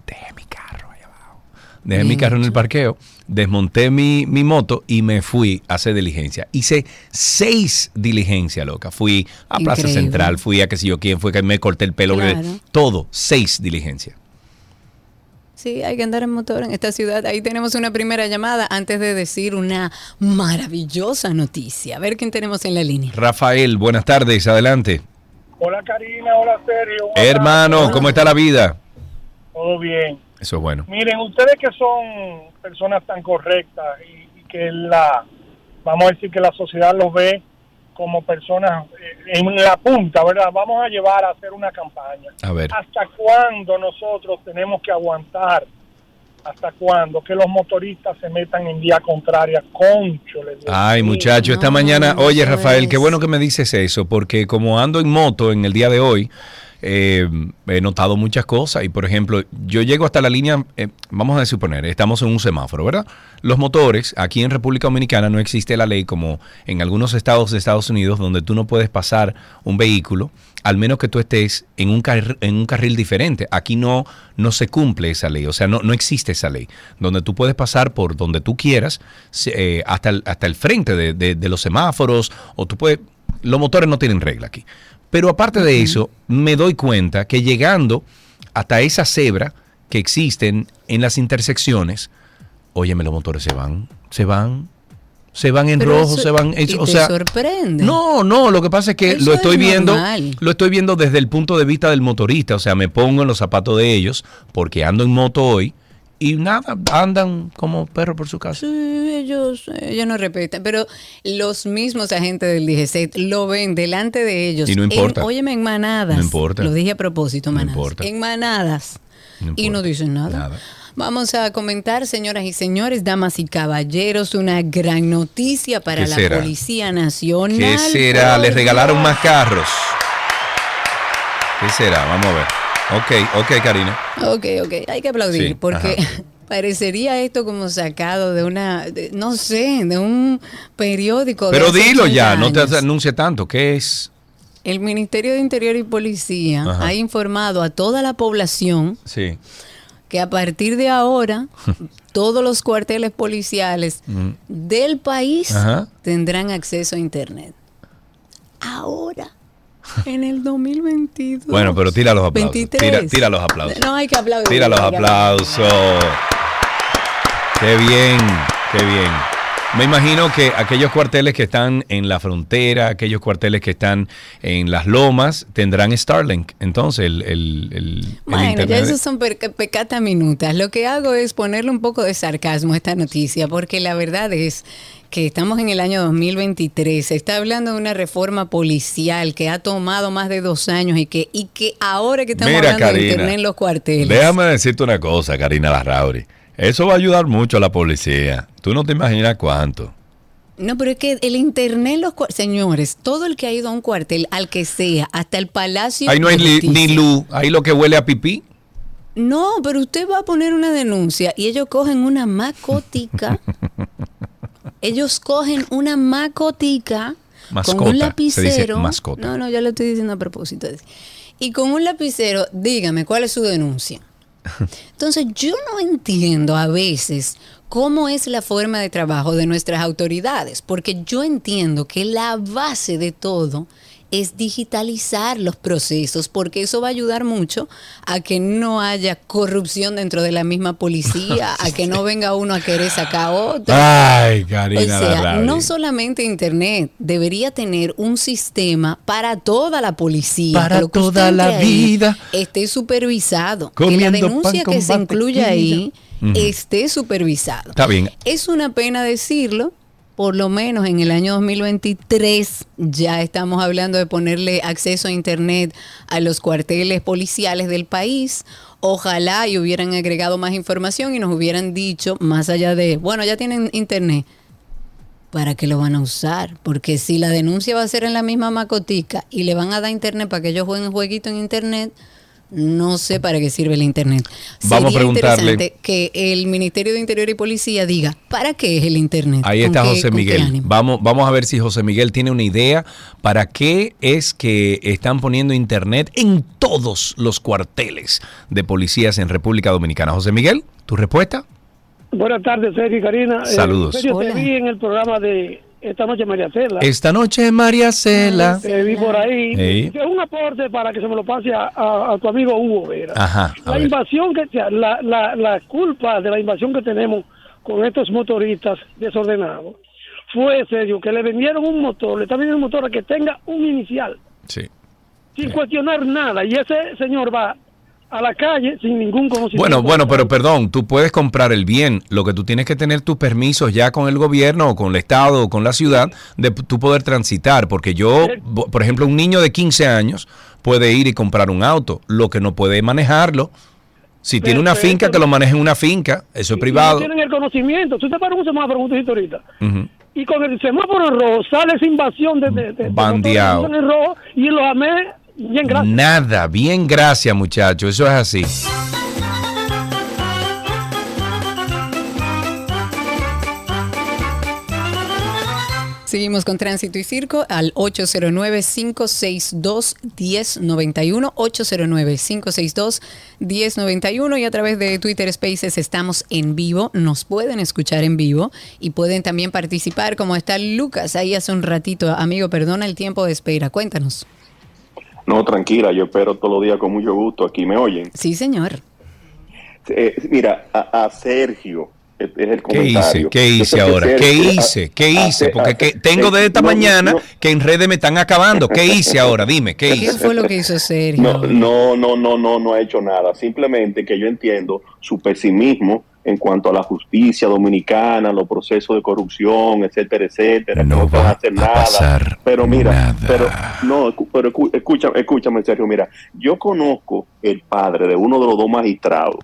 dejé mi carro allá abajo, dejé mi carro en el parqueo, desmonté mi, mi moto y me fui a hacer diligencia. Hice seis diligencias, loca. Fui a Plaza Increíble. Central, fui a que si yo quién fue que me corté el pelo, Claro. todo, seis diligencias. Sí, hay que andar en motor en esta ciudad. Ahí tenemos una primera llamada antes de decir una maravillosa noticia. A ver quién tenemos en la línea. Rafael, buenas tardes, adelante. Hola Karina, hola Sergio. Hola, Hermano, ¿cómo está la vida? Todo bien. Eso es bueno. Miren, ustedes que son personas tan correctas y, y que la, vamos a decir que la sociedad los ve como personas en la punta, ¿verdad? Vamos a llevar a hacer una campaña. A ver. ¿Hasta cuándo nosotros tenemos que aguantar? ¿Hasta cuándo? Que los motoristas se metan en vía contraria. Concho, les digo. Ay, muchacho, esta mañana, oye Rafael, qué bueno que me dices eso, porque como ando en moto en el día de hoy, eh, he notado muchas cosas y por ejemplo, yo llego hasta la línea, eh, vamos a suponer, estamos en un semáforo, ¿verdad? Los motores, aquí en República Dominicana no existe la ley como en algunos estados de Estados Unidos donde tú no puedes pasar un vehículo al menos que tú estés en un, carri- en un carril diferente. Aquí no, no se cumple esa ley, o sea, no, no existe esa ley, donde tú puedes pasar por donde tú quieras, eh, hasta, el, hasta el frente de, de- de los semáforos, o tú puedes... Los motores no tienen regla aquí. Pero aparte de eso, me doy cuenta que llegando hasta esa cebra que existen en las intersecciones, óyeme, los motores se van, se van, se van en Pero rojo, eso- se van... y o te sea, sorprende. no, no, lo que pasa es que Eso lo estoy es viendo, lo estoy viendo desde el punto de vista del motorista, o sea, me pongo en los zapatos de ellos porque ando en moto hoy y nada, andan como perro por su casa. Sí, ellos, ellos no respetan, pero los mismos agentes del DGC lo ven delante de ellos. Y no en- importa. óyeme, en manadas. No importa. Lo dije a propósito, No manadas. importa. En manadas. No y no dicen nada. Nada. Vamos a comentar, señoras y señores, damas y caballeros, una gran noticia para ¿Qué la será? Policía Nacional. ¿Qué será? Les regalaron más carros. ¿Qué será? Vamos a ver. Ok, ok, Karina. Ok, ok, hay que aplaudir Sí, porque ajá. parecería esto como sacado de una, de- no sé, de un periódico. Pero dilo 80 ya, no te anuncie tanto. ¿Qué es? El Ministerio de Interior y Policía Ajá. ha informado a toda la población Sí. que a partir de ahora todos los cuarteles policiales Mm. del país Ajá. tendrán acceso a internet. Ahora, en el 2022. Bueno, pero tira los aplausos. 23. Tira, tira los aplausos. No hay que aplaudir. Tira los aplausos. Qué bien, qué bien. Me imagino que aquellos cuarteles que están en la frontera, aquellos cuarteles que están en las lomas, tendrán Starlink. Entonces, el, el, el- el Bueno, ya esos son pecata minutas. Lo que hago es ponerle un poco de sarcasmo a esta noticia, porque la verdad es que estamos en el año 2023. Se está hablando de una reforma policial que ha tomado más de dos años y que, y que ahora que estamos Mira, hablando de internet en los cuarteles. Déjame decirte una cosa, Karina Larrauri. Eso va a ayudar mucho a la policía. Tú no te imaginas cuánto. No, pero es que el internet los señores, todo el que ha ido a un cuartel, al que sea, hasta el Palacio Ahí no hay li- ni luz. Ahí lo que huele a pipí. No, pero usted va a poner una denuncia y ellos cogen una macotica. ellos cogen una macotica Mascota, con un se dice lapicero. mascota. No, no, yo lo estoy diciendo a propósito. Y con un lapicero, dígame, ¿cuál es su denuncia? Entonces, yo no entiendo a veces cómo es la forma de trabajo de nuestras autoridades, porque yo entiendo que la base de todo es digitalizar los procesos, porque eso va a ayudar mucho a que no haya corrupción dentro de la misma policía, a que no venga uno a querer sacar otro. Ay, Karina O sea, no solamente Internet, debería tener un sistema para toda la policía. Para que lo que usted toda la vida. Esté supervisado. que la denuncia que se incluya ahí esté supervisado. Está bien. Es una pena decirlo, por lo menos en el año 2023 ya estamos hablando de ponerle acceso a Internet a los cuarteles policiales del país. Ojalá y hubieran agregado más información y nos hubieran dicho, más allá de, bueno, ya tienen Internet, ¿para qué lo van a usar? Porque si la denuncia va a ser en la misma macotica y le van a dar Internet para que ellos jueguen jueguito en Internet, no sé para qué sirve el Internet. Vamos a preguntarle. interesante que el Ministerio de Interior y Policía diga, ¿para qué es el Internet? Ahí ¿Con está qué- José Miguel. Vamos, vamos a ver si José Miguel tiene una idea para qué es que están poniendo internet en todos los cuarteles de policías en República Dominicana. José Miguel, ¿tu respuesta? Buenas tardes, Sergio y Karina. Eh, Saludos. Sergio, te Hola. vi en el programa de esta noche María Cela. Esta noche María Cela. Te vi por ahí. Es un aporte para que se me lo pase a, a- a tu amigo Hugo Vera. Ajá, a La ver. invasión que, la, la, la culpa de la invasión que tenemos con estos motoristas desordenados fue, Sergio, que le vendieron un motor, le están vendiendo un motor que tenga un inicial, Sí. sin cuestionar nada. Y ese señor va a la calle sin ningún conocimiento. Bueno, bueno, pero perdón, tú puedes comprar el bien. Lo que tú tienes que tener tus permisos ya con el gobierno o con el Estado o con la ciudad de tú poder transitar. Porque yo, por ejemplo, un niño de 15 años puede ir y comprar un auto. Lo que no puede manejarlo. Si tiene una finca, que lo maneje en una finca. Eso es privado. No tienen el conocimiento. Tú te paras un semáforo, como tú dijiste ahorita. Y con el semáforo en rojo sale esa invasión de, de, de- de Bandeado. motores en rojo y lo amé bien gracias. Nada, bien, gracias, muchachos. Eso es así. Seguimos con Tránsito y Circo al 809-562-1091, 809-562-1091 y a través de Twitter Spaces estamos en vivo, nos pueden escuchar en vivo y pueden también participar como está Lucas ahí hace un ratito. Amigo, perdona el tiempo de espera, cuéntanos. No, tranquila, yo espero todos los días con mucho gusto. Aquí me oyen. Sí, señor. Eh, mira, a, a Sergio, es el ¿Qué comentario. hice? ¿Qué hice sé que ahora? ¿Qué hice? ¿Qué hice? Porque a- que tengo de esta no, mañana no. que en redes me están acabando. ¿Qué hice ahora? Dime, ¿qué ¿Qué hice? fue lo que hizo Sergio? No, no, no, no, no, no ha hecho nada. Simplemente que yo entiendo su pesimismo en cuanto a la justicia dominicana, los procesos de corrupción, etcétera, etcétera. que No, van a hacer nada. pasar pero mira, pero no, pero escúchame, escúchame, Sergio. Mira, yo conozco el padre de uno de los dos magistrados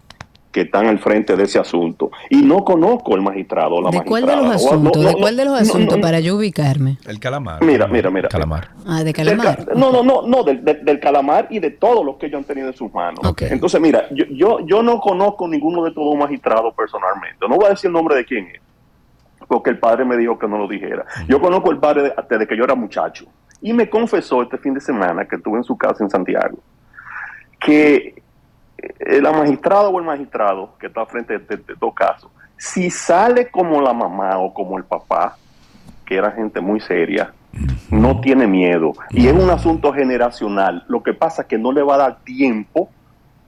que están al frente de ese asunto y no conozco el magistrado o la ¿De cuál de magistrada. los O- no, asuntos? no, ¿De cuál de los asuntos no, para yo ubicarme? El calamar. Mira, mira, mira. Calamar. Ah, de calamar. ca- no, no, no, no, del, del- del calamar y de todos los que ellos han tenido en sus manos. Entonces, mira, yo, yo, yo no conozco ninguno de todos los magistrados personalmente. No voy a decir el nombre de quién es, porque el padre me dijo que no lo dijera. Yo conozco el padre de- desde que yo era muchacho. Y me confesó este fin de semana que estuve en su casa en Santiago, que la magistrada o el magistrado que está frente de, de dos casos, si sale como la mamá o como el papá, que era gente muy seria, no tiene miedo. Y es un asunto generacional. Lo que pasa es que no le va a dar tiempo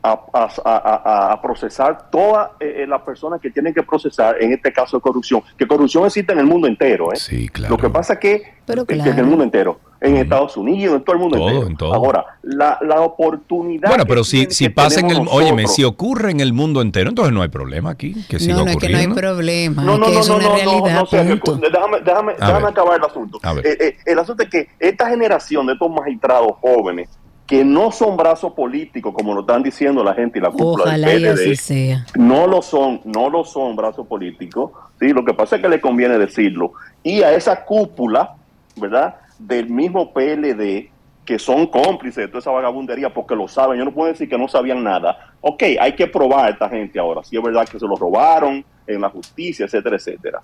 a, a- a- a- a procesar todas eh, las personas que tienen que procesar, en este caso de corrupción. Que corrupción existe en el mundo entero. ¿eh? Lo que pasa es que, Pero que en claro. el mundo entero, en Estados Unidos, en todo el mundo Todo, entero. en todo. Ahora, la, la oportunidad. Bueno, pero si, si pasa en el... Óyeme, si ocurre en el mundo entero, entonces no hay problema aquí. Que siga No, no es que no hay ocurriendo. problema, No, es no, que no, es no, una no, no, realidad, no, Sergio, punto. déjame, déjame, déjame acabar el asunto. Eh, eh, el asunto es que esta generación de estos magistrados jóvenes que no son brazos políticos, como lo están diciendo la gente y la cúpula Ojalá y del así PLD, sea. no lo son, no lo son brazos políticos, ¿sí? lo que pasa es que le conviene decirlo. Y a esa cúpula, ¿verdad? Del mismo PLD, que son cómplices de toda esa vagabundería porque lo saben, yo no puedo decir que no sabían nada. Ok, hay que probar a esta gente ahora, si es verdad que se lo robaron en la justicia, etcétera, etcétera.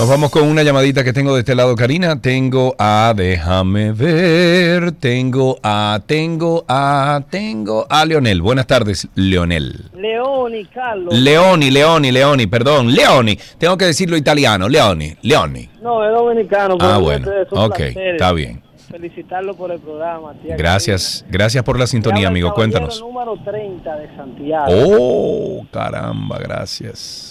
Nos vamos con una llamadita que tengo de este lado, Karina. Tengo a, déjame ver, tengo a, tengo a, tengo a Leonel. Buenas tardes, Leonel. Leoni, Carlos. Leoni, Leoni, Leoni, perdón, Leoni. Tengo que decirlo italiano, Leoni, Leoni. No, es dominicano. Ah, bueno, es un ok, placer está bien. Felicitarlo por el programa. tía Gracias, gracias por la sintonía, amigo. Cuéntanos. número 30 de Santiago. Oh, caramba, gracias.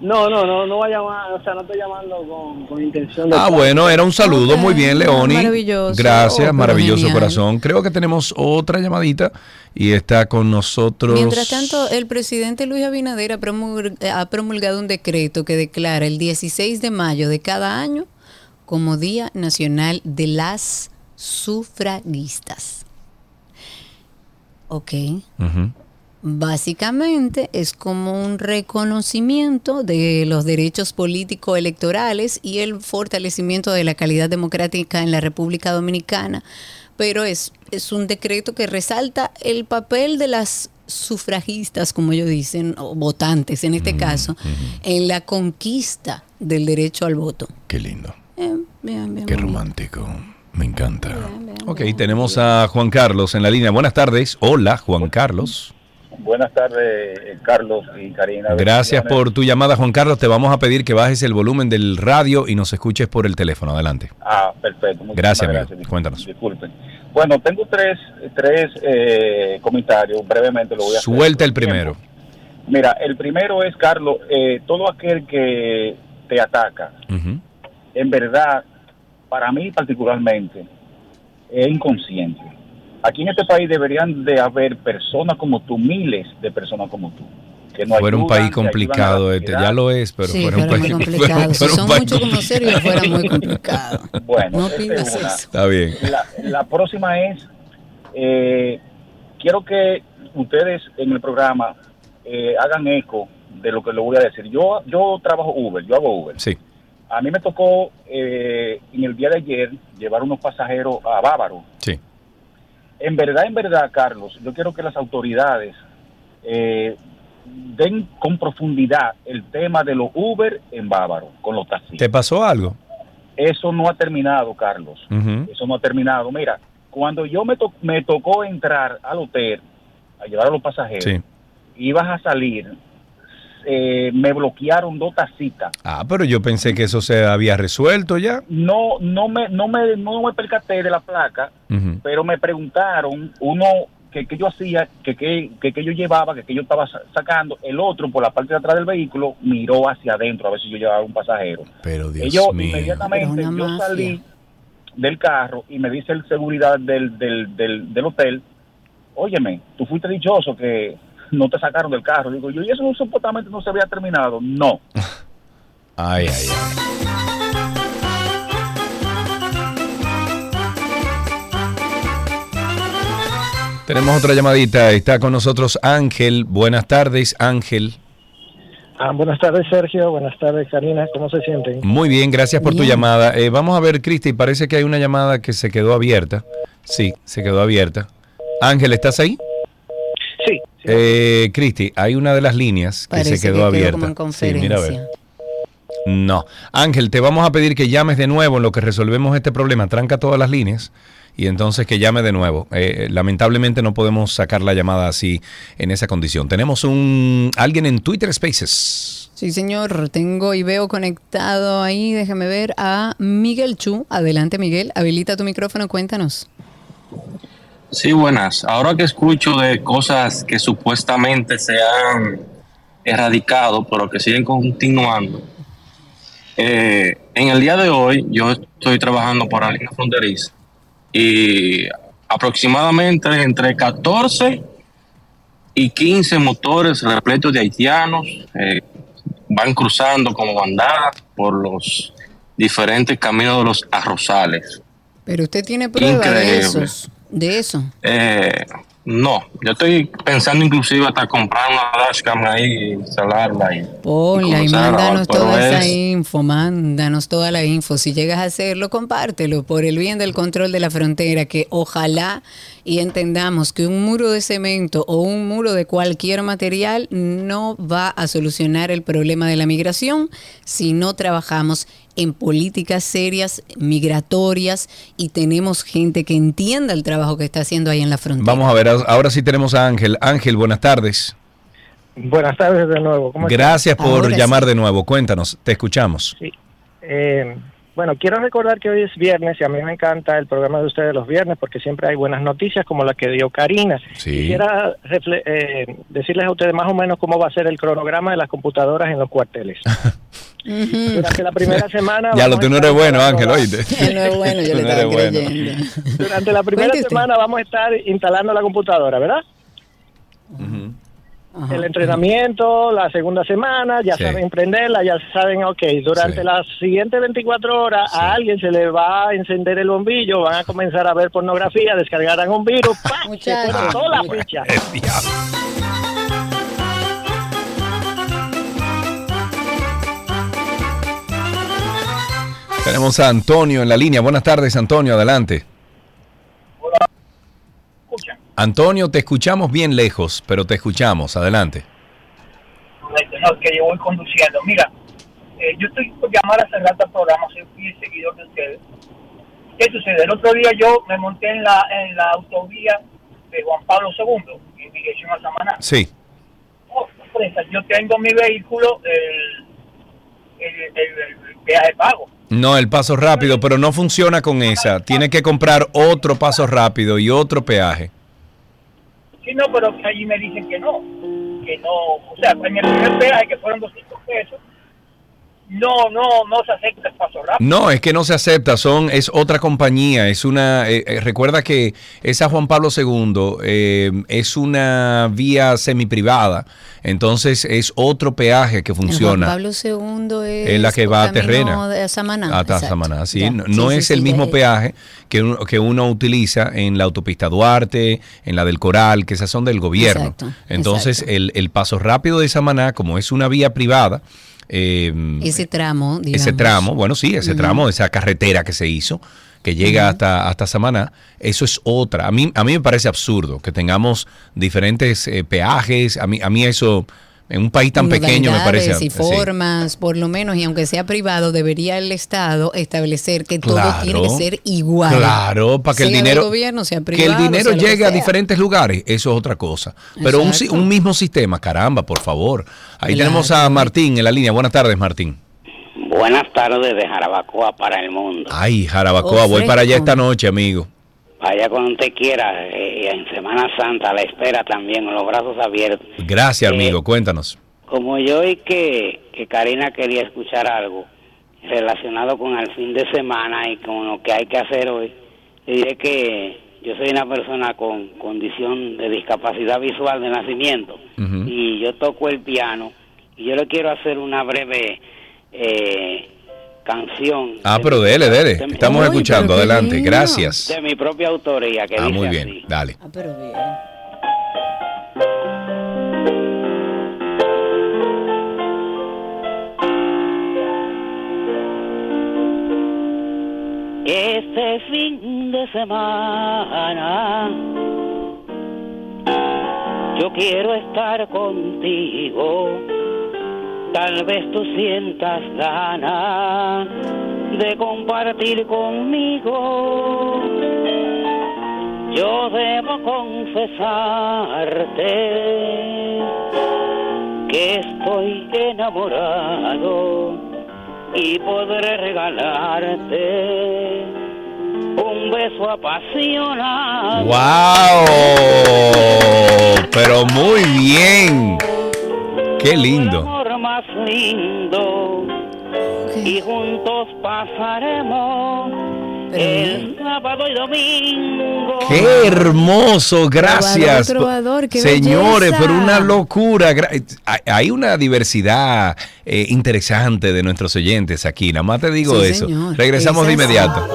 No, no, no, no va a llamar, o sea, no estoy llamando con, con intención de... Ah, bueno, era un saludo, muy bien, Leoni. Maravilloso. Gracias, Oh, maravilloso genial. corazón. Creo que tenemos otra llamadita y está con nosotros. Mientras tanto, el presidente Luis Abinader ha promulg- ha promulgado un decreto que declara el 16 de mayo de cada año como Día Nacional de las Sufragistas. Ok. Ujú. Básicamente es como un reconocimiento de los derechos político-electorales y el fortalecimiento de la calidad democrática en la República Dominicana, pero es, es un decreto que resalta el papel de las sufragistas, como ellos dicen, o votantes en este caso, en la conquista del derecho al voto. Qué lindo, Eh, bien, bien, qué bien. romántico. Me encanta. Ok, tenemos a Juan Carlos en la línea. Buenas tardes. Hola, Juan Carlos. Buenas tardes, eh, Carlos y Karina. Gracias por tu llamada, Juan Carlos. Te vamos a pedir que bajes el volumen del radio y nos escuches por el teléfono. Adelante. Ah, perfecto. Muchísimas Gracias, amigo. Cuéntanos. Disculpen. Bueno, tengo tres, tres eh, comentarios. Brevemente lo voy a hacer. Suelta el primero. Mira, el primero es, Carlos, eh, todo aquel que te ataca, en verdad, para mí particularmente, es inconsciente. Aquí en este país deberían de haber personas como tú, miles de personas como tú. Que nos Fuera un país complicado este, ya lo es, pero Sí, fuera un país muy complicado. Si son país muchos como serios, fuera muy complicado. Bueno, No esa es pidas una. eso. Está bien. La, la próxima es, eh, quiero que ustedes en el programa eh, hagan eco de lo que le voy a decir. Yo, yo trabajo Uber, yo hago Uber. Sí. A mí me tocó eh, en el día de ayer llevar unos pasajeros a Bávaro. Sí. En verdad, en verdad, Carlos, yo quiero que las autoridades eh, den con profundidad el tema de los Uber en Bávaro, con los taxis. ¿Te pasó algo? Eso no ha terminado, Carlos. Eso no ha terminado. Mira, cuando yo me, to- me tocó entrar al hotel a llevar a los pasajeros, Sí. ibas a salir, eh, me bloquearon dos tacitas. Ah, pero yo pensé que eso se había resuelto ya. No, no me, no me, no me percaté de la placa, pero me preguntaron uno que, que yo hacía, que, que, que, que yo llevaba, que, que yo estaba sa- sacando, el otro por la parte de atrás del vehículo miró hacia adentro a ver si yo llevaba un pasajero. Pero Dios Ellos mío. inmediatamente yo mafia. salí del carro y me dice el seguridad del, del, del, del hotel, óyeme, tú fuiste dichoso que no te sacaron del carro. Digo yo, y eso supuestamente no se había terminado. No. Ay, ay, ay. Tenemos otra llamadita. Está con nosotros Ángel. Buenas tardes, Ángel. Ah, buenas tardes, Sergio. Buenas tardes, Karina. ¿Cómo se sienten? Muy bien, gracias por tu llamada. Eh, vamos a ver, Cristi, parece que hay una llamada que se quedó abierta. Sí, se quedó abierta. Ángel, ¿estás ahí? Sí. Eh, Cristi, hay una de las líneas que Parece se quedó que quedó abierta. como en Sí, mira a ver. conferencia. No. Ángel, te vamos a pedir que llames de nuevo en lo que resolvemos este problema. Tranca todas las líneas y entonces que llame de nuevo. Eh, lamentablemente no podemos sacar la llamada así en esa condición. Tenemos un alguien en Twitter Spaces. Sí, señor, tengo y veo conectado ahí, déjame ver, a Miguel Chu. Adelante, Miguel, habilita tu micrófono, cuéntanos. Sí, buenas. Ahora que escucho de cosas que supuestamente se han erradicado, pero que siguen continuando. eh, en el día de hoy, yo estoy trabajando para la línea fronteriza y aproximadamente entre 14 y 15 motores repletos de haitianos eh, van cruzando como bandada por los diferentes caminos de los arrozales. Pero usted tiene prueba de esos, de eso. Eh, no, yo estoy pensando inclusive hasta comprar una dashcam ahí y instalarla y comenzar a grabar, mándanos toda esa es- info, mándanos toda la info. Si llegas a hacerlo, compártelo por el bien del control de la frontera, que ojalá y entendamos que un muro de cemento o un muro de cualquier material no va a solucionar el problema de la migración si no trabajamos en políticas serias, migratorias y tenemos gente que entienda el trabajo que está haciendo ahí en la frontera. Vamos a ver, ahora sí tenemos a Ángel. Ángel, buenas tardes. Buenas tardes de nuevo. ¿Cómo? Gracias por Ahora llamar sí. de nuevo. Cuéntanos, te escuchamos. Eh, bueno, quiero recordar que hoy es viernes y a mí me encanta el programa de ustedes los viernes porque siempre hay buenas noticias como la que dio Karina. Sí. Quisiera refle- eh, decirles a ustedes más o menos cómo va a ser el cronograma de las computadoras en los cuarteles. Durante la primera semana... Ya lo tú no eres bueno, Ángel, oíste. No es bueno, yo Tú le no estaba eres bueno. creyendo. Durante la primera semana vamos a estar instalando la computadora, ¿verdad? El entrenamiento, la segunda semana, ya Sí. saben prenderla, ya saben, ok, durante Sí. las siguientes 24 horas a alguien se le va a encender el bombillo, van a comenzar a ver pornografía, descargarán un virus, ¡pam! se cortó la ficha. Tenemos a Antonio en la línea. Buenas tardes, Antonio, adelante. Antonio, te escuchamos bien lejos, pero te escuchamos. Adelante. Correcto, no, que yo voy conduciendo. Mira, eh, yo estoy por llamar a cerrar el programa, soy fiel seguidor de ustedes. ¿Qué sucede? El otro día yo me monté en la, en la autovía de Juan Pablo II, en dirección a Samaná. Sí. Oh, sorpresa, yo tengo mi vehículo, el, el, el- el peaje pago. No, el paso rápido, pero no funciona con esa. Tienes que comprar otro paso rápido y otro peaje. Sí, no, pero allí me dicen que no, que no, o sea, en el primer peaje que fueron 200 pesos, no, no, no se acepta el paso rápido. No, es que no se acepta, son, es otra compañía, es una, eh, eh, recuerda que esa Juan Pablo II eh, es una vía semiprivada, entonces es otro peaje que El Juan funciona. Pablo II es, Es la que va a Terrena. de Samaná. Hasta. Samaná, sí. Ya. No, Sí, no sí, es sí, el mismo es. peaje que uno, que uno utiliza en la autopista Duarte, en la del Coral, que esas son del gobierno. Exacto, Entonces, El, el paso rápido de Samaná, como es una vía privada, eh, Ese tramo, digamos. ese tramo, bueno, sí, ese tramo, esa carretera que se hizo, que llega hasta, hasta Samaná, eso es otra. A mí, a mí me parece absurdo que tengamos diferentes eh, peajes. A mí, a mí eso, en un país tan pequeño, me parece. Y sí. formas, por lo menos, y aunque sea privado, debería el Estado establecer que todo Claro. tiene que ser igual. Claro, para que el Sea del dinero, gobierno, sea que privado, el dinero sea que llegue a diferentes lugares, eso es otra cosa. Pero un, un mismo sistema, caramba, por favor. Ahí Claro. tenemos a Martín en la línea. Buenas tardes, Martín. Buenas tardes de Jarabacoa para el mundo. Ay, Jarabacoa, voy para allá esta noche, amigo. Vaya cuando usted quiera, eh, en Semana Santa, a la espera también, con los brazos abiertos. Gracias, Eh, amigo. Cuéntanos. Como yo oí que, que Karina quería escuchar algo relacionado con el fin de semana y con lo que hay que hacer hoy, le diré que yo soy una persona con condición de discapacidad visual de nacimiento y yo toco el piano y yo le quiero hacer una breve eh, canción Ah, pero dele, dele. de Estamos escuchando. Adelante. Gracias. de mi propia autoría que Ah, dice muy así. bien. Dale. Este fin de semana yo quiero estar contigo Tal vez tú sientas ganas de compartir conmigo. Yo debo confesarte que estoy enamorado y podré regalarte un beso apasionado. ¡Wow! Pero muy bien. Qué lindo. Más lindo y juntos pasaremos el sábado y domingo. Qué hermoso, gracias. Trovador, trovador, qué Señores, belleza. pero una locura. Hay- una diversidad eh, interesante de nuestros oyentes aquí. Nada más te digo Sí, eso. señor. Regresamos de Esa es- inmediato.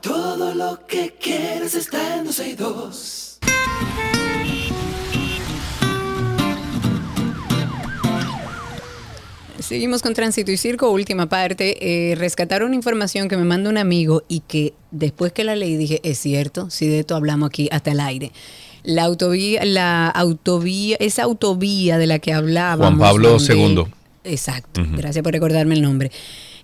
Todo lo que quieres está en 12 y 2. Seguimos con Tránsito y Circo, última parte. Eh, rescataron información que me manda un amigo y que después que la leí dije, es cierto, si de esto hablamos aquí hasta el aire. La autovía, la autovía, esa autovía de la que hablábamos. Juan Pablo donde- II. Exacto, gracias por recordarme el nombre.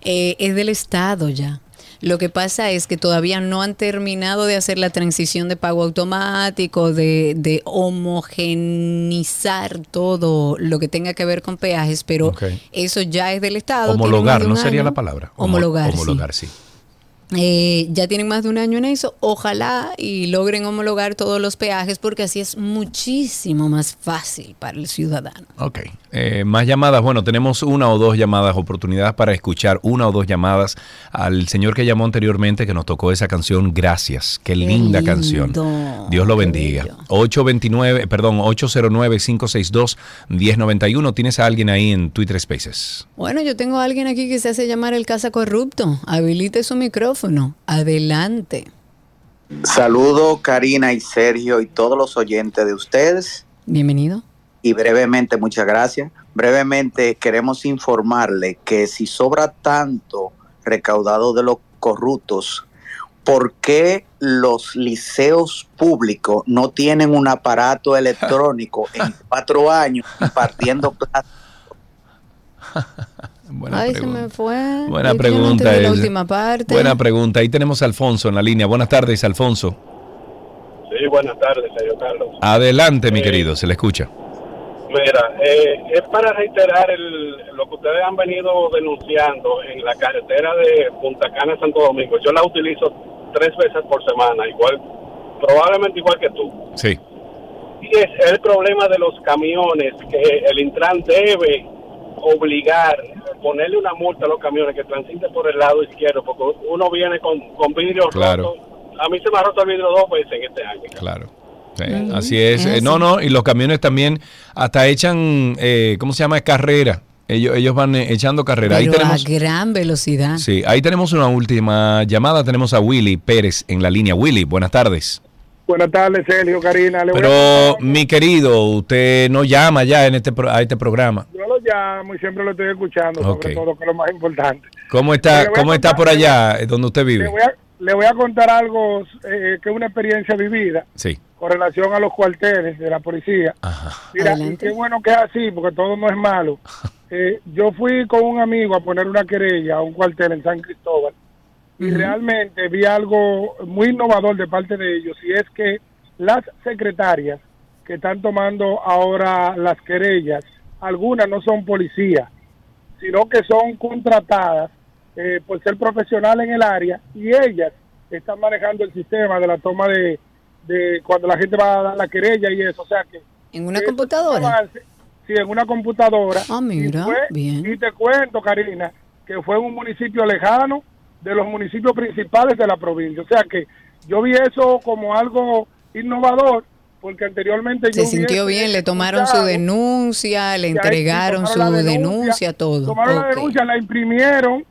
Eh, es del Estado ya. Lo que pasa es que todavía no han terminado de hacer la transición de pago automático, de, de homogenizar todo lo que tenga que ver con peajes, pero eso ya es del Estado. Homologar, de ¿no sería la palabra? Homo- Homologar, sí. Homologar, sí. Eh, ya tienen más de un año en eso. Ojalá y logren homologar todos los peajes porque así es muchísimo más fácil para el ciudadano. Ok. Eh, más llamadas. Bueno, tenemos una o dos llamadas, oportunidades para escuchar una o dos llamadas al señor que llamó anteriormente que nos tocó esa canción. Gracias. Qué linda lindo, canción. Dios lo bendiga. 829, perdón, 809-562-1091. ¿Tienes a alguien ahí en Twitter Spaces? Bueno, yo tengo a alguien aquí que se hace llamar el Casa Corrupto. Habilite su micrófono. Adelante. Saludo Karina y Sergio y todos los oyentes de ustedes. Bienvenido. Y brevemente, muchas gracias. Brevemente queremos informarle que si sobra tanto recaudado de los corruptos, ¿por qué los liceos públicos no tienen un aparato electrónico en cuatro años impartiendo clases? Buena Ay, pregunta. se me fue. Buena yo no pregunta. entendí la última parte. Buena pregunta. Ahí tenemos a Alfonso en la línea. Buenas tardes, Alfonso. Sí, buenas tardes, señor Carlos. Adelante, mi Eh, querido, se le escucha. Mira, eh, es para reiterar el, lo que ustedes han venido denunciando en la carretera de Punta Cana Santo Domingo. Yo la utilizo tres veces por semana, igual, probablemente igual que tú. Sí. Y es el problema de los camiones, que el Intran debe obligar, ponerle una multa a los camiones que transiten por el lado izquierdo, porque uno viene con, con vidrio Claro. roto. A mí se me ha roto el vidrio dos veces en este año. Claro. Sí, Así es. Eh, no, no, y los camiones también hasta echan, eh, ¿cómo se llama? Carrera. Ellos, ellos van eh, echando carrera. Ahí tenemos, a gran velocidad. sí, ahí tenemos una última llamada. Tenemos a Willy Pérez en la línea. Willy, buenas tardes. Buenas tardes, Sergio, Karina. Le Pero, mi querido, usted no llama ya en este pro- a este programa. Yo lo llamo y siempre lo estoy escuchando, sobre Ok. todo, que es lo más importante. ¿Cómo está, cómo está por allá, eh, donde usted Le vive? voy a, le voy a contar algo eh, que es una experiencia vivida Sí. con relación a los cuarteles de la policía. Mira, y qué bueno que es así, porque todo no es malo. Eh, yo fui con un amigo a poner una querella a un cuartel en San Cristóbal y realmente vi algo muy innovador de parte de ellos y es que las secretarias que están tomando ahora las querellas, algunas no son policías, sino que son contratadas eh, por ser profesionales en el área y ellas están manejando el sistema de la toma de, de cuando la gente va a dar la querella y eso, o sea que ¿En una computadora? Sí, en una computadora. Ah, mira, y, fue- bien. y te cuento, Karina, que fue en un municipio lejano de los municipios principales de la provincia. O sea que yo vi eso como algo innovador, porque anteriormente yo Se sintió bien, le tomaron su denuncia, le entregaron su denuncia, todo. Tomaron la denuncia, la imprimieron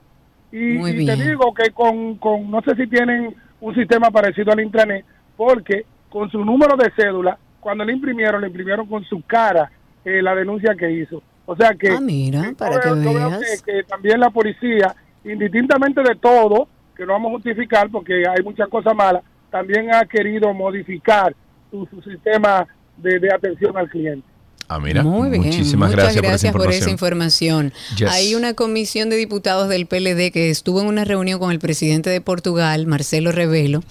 y, te digo que con, con, no sé si tienen un sistema parecido al intranet, porque con su número de cédula, cuando le imprimieron, le imprimieron con su cara eh, la denuncia que hizo. O sea que... Ah, mira, yo para que veo- yo veo veas. que, que también la policía, indistintamente de todo, que no vamos a justificar porque hay muchas cosas malas, también ha querido modificar su, su sistema de, de atención al cliente. Ah, mira. Muy bien. Muchísimas Muchas gracias, por esa información. Yes. Hay una comisión de diputados del PLD que estuvo en una reunión con el presidente de Portugal, Marcelo Rebelo,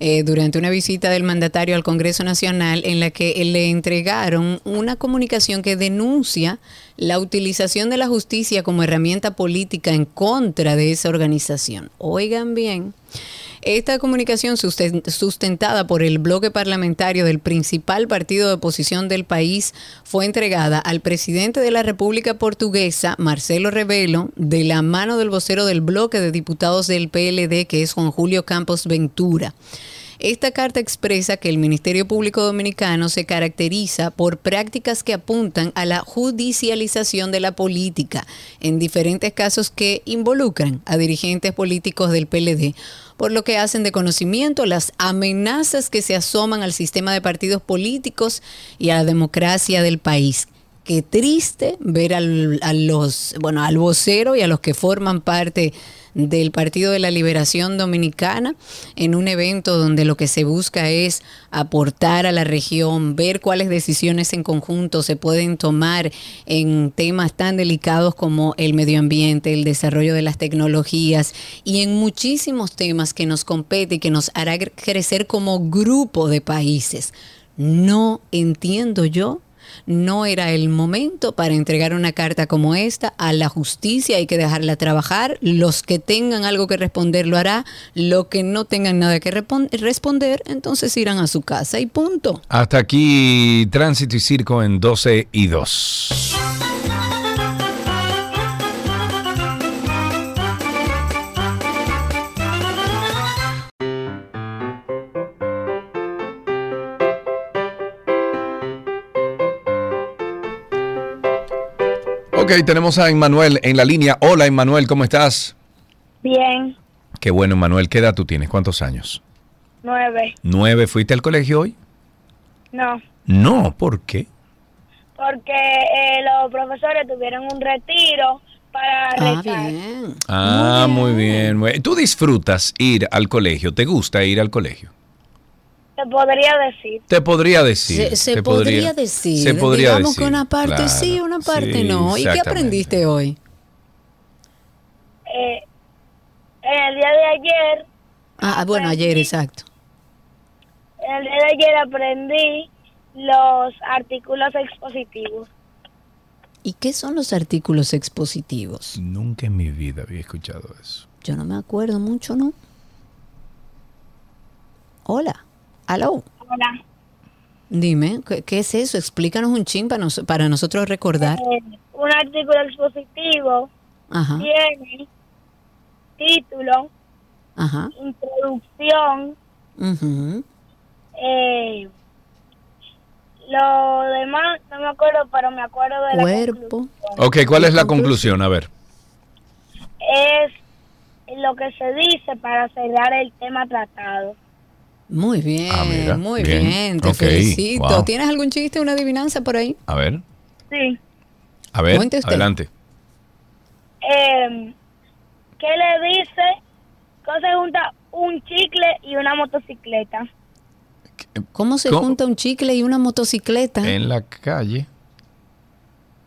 eh, durante una visita del mandatario al Congreso Nacional en la que le entregaron una comunicación que denuncia la utilización de la justicia como herramienta política en contra de esa organización. Oigan bien. Esta comunicación susten- sustentada por el bloque parlamentario del principal partido de oposición del país fue entregada al presidente de la República Portuguesa, Marcelo Rebelo, de la mano del vocero del bloque de diputados del PLD, que es Juan Julio Campos Ventura. Esta carta expresa que el Ministerio Público Dominicano se caracteriza por prácticas que apuntan a la judicialización de la política en diferentes casos que involucran a dirigentes políticos del PLD, por lo que hacen de conocimiento las amenazas que se asoman al sistema de partidos políticos y a la democracia del país. Qué triste ver al, a los, bueno, al vocero y a los que forman parte del Partido de la Liberación Dominicana en un evento donde lo que se busca es aportar a la región, ver cuáles decisiones en conjunto se pueden tomar en temas tan delicados como el medio ambiente, el desarrollo de las tecnologías y en muchísimos temas que nos compete y que nos hará cre- crecer como grupo de países. No entiendo yo no era el momento para entregar una carta como esta a la justicia, hay que dejarla trabajar, los que tengan algo que responder lo hará, los que no tengan nada que responder, entonces irán a su casa y punto. Hasta aquí Tránsito y Circo en 12 y 2. Ok, tenemos a Emmanuel en la línea. Hola, Emmanuel, ¿cómo estás? Bien, Qué bueno, Emmanuel. ¿Qué edad tú tienes? ¿Cuántos años? nueve. ¿Nueve? ¿Fuiste al colegio hoy? No, No, ¿por qué? porque eh, los profesores tuvieron un retiro para rezar. Ah, muy bien. muy bien. ¿Tú disfrutas ir al colegio? ¿Te gusta ir al colegio? Se podría decir. Te podría decir. Se, se te podría, decir, Se podría digamos decir. que una parte claro. sí, una parte Sí, no. ¿Y qué aprendiste hoy? Eh, en el día de ayer, Ah, bueno, ayer, exacto. en el día de ayer aprendí los artículos expositivos. ¿Y qué son los artículos expositivos? Nunca en mi vida había escuchado eso. Yo no me acuerdo mucho, ¿no? Hola. Aló. Hola. Dime, ¿qué, qué es eso? Explícanos un chin para, nos- para nosotros recordar. Eh, un artículo expositivo Ajá, tiene título, ajá. introducción, ujú. eh, lo demás no me acuerdo, pero me acuerdo de la Cuerpo. Ok, ¿cuál es la conclusión? A ver. es lo que se dice para cerrar el tema tratado. Muy bien, Ah, mira, muy bien. bien, te felicito. wow. ¿Tienes algún chiste, una adivinanza por ahí? A ver. Sí. A ver, adelante. Eh, ¿Qué le dice? ¿Cómo se junta un chicle y una motocicleta? ¿Cómo se ¿Cómo? junta un chicle y una motocicleta? En la calle.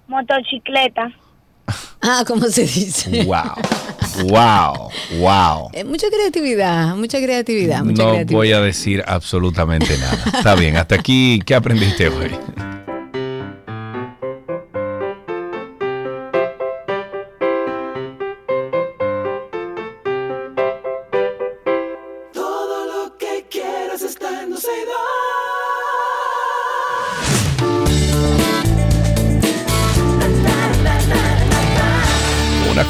Motocicleta. Ah, ¿cómo se dice? Wow. Wow. Wow. Eh, mucha creatividad, mucha creatividad, mucha No creatividad. voy a decir absolutamente nada. Está bien, hasta aquí, ¿qué aprendiste hoy?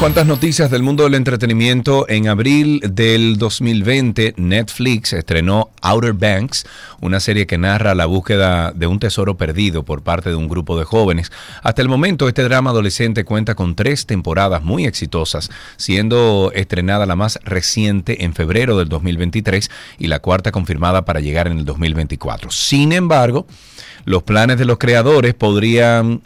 Cuantas noticias del mundo del entretenimiento. En abril del 2020, Netflix estrenó Outer Banks, una serie que narra la búsqueda de un tesoro perdido por parte de un grupo de jóvenes. Hasta el momento, este drama adolescente cuenta con tres temporadas muy exitosas, siendo estrenada la más reciente en febrero del 2023 y la cuarta confirmada para llegar en el 2024. Sin embargo, los planes de los creadores podrían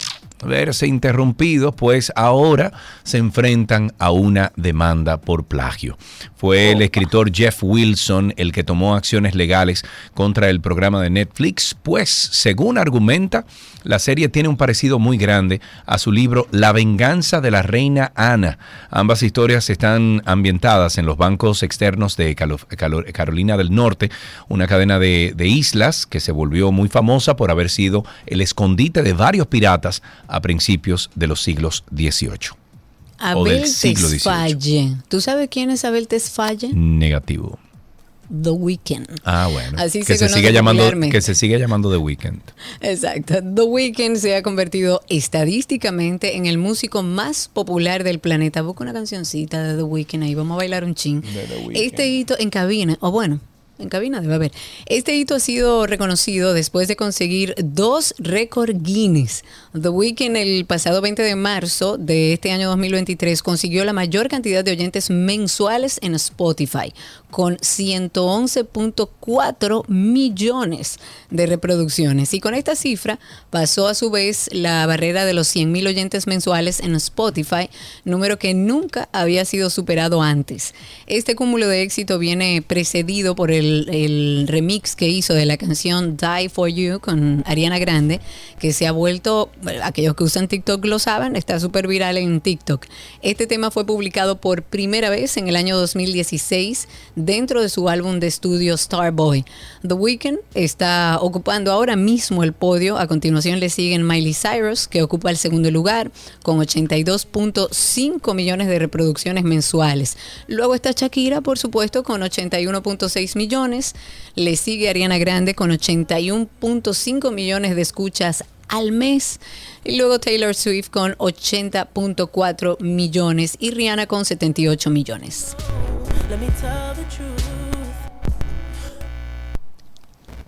verse interrumpidos, pues ahora se enfrentan a una demanda por plagio. Fue el escritor Jeff Wilson el que tomó acciones legales contra el programa de Netflix, pues según argumenta, la serie tiene un parecido muy grande a su libro La venganza de la reina Ana. Ambas historias están ambientadas en los bancos externos de Carolina del Norte, una cadena de, de islas que se volvió muy famosa por haber sido el escondite de varios piratas a principios de los siglos XVIII. O Abel del siglo XVIII. ¿Tú sabes quién es Abel Tesfaye? Negativo. The Weeknd. Ah, bueno. Así que se siga llamando que se siga llamando The Weeknd. Exacto. The Weeknd se ha convertido estadísticamente en el músico más popular del planeta. Busca una cancioncita de The Weeknd ahí. Vamos a bailar un chin. Este hito en cabina, o bueno, en cabina debe haber. Este hito ha sido reconocido después de conseguir dos récord Guinness. The Weeknd el pasado 20 de marzo de este año 2023 consiguió la mayor cantidad de oyentes mensuales en Spotify, con 111.4 millones de reproducciones. Y con esta cifra pasó a su vez la barrera de los 100 mil oyentes mensuales en Spotify, número que nunca había sido superado antes. Este cúmulo de éxito viene precedido por el, el remix que hizo de la canción Die for You con Ariana Grande, que se ha vuelto, aquellos que usan TikTok lo saben, está súper viral en TikTok. Este tema fue publicado por primera vez en el año 2016 dentro de su álbum de estudio Starboy. The Weeknd está ocupando ahora mismo el podio. A continuación le siguen Miley Cyrus, que ocupa el segundo lugar con 82.5 millones de reproducciones mensuales. Luego está Shakira, por supuesto, con 81.6 millones. Le sigue Ariana Grande con 81.5 millones de escuchas al mes. Y luego Taylor Swift con 80.4 millones y Rihanna con 78 millones.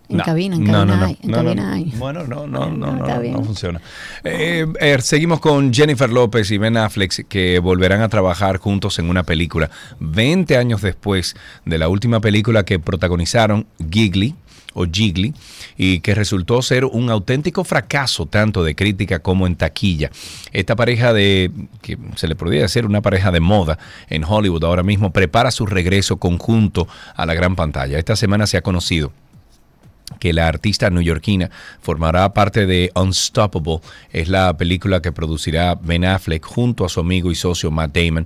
En cabina, en cabina hay, en cabina hay. Bueno, no, no, no, no, está no, bien. no funciona. Eh, eh, seguimos con Jennifer López y Ben Affleck que volverán a trabajar juntos en una película 20 años después de la última película que protagonizaron Giggly o Jiggly y que resultó ser un auténtico fracaso tanto de crítica como en taquilla. Esta pareja de que se le podría decir una pareja de moda en Hollywood ahora mismo prepara su regreso conjunto a la gran pantalla. Esta semana se ha conocido que la artista neoyorquina formará parte de Unstoppable. Es la película que producirá Ben Affleck junto a su amigo y socio Matt Damon.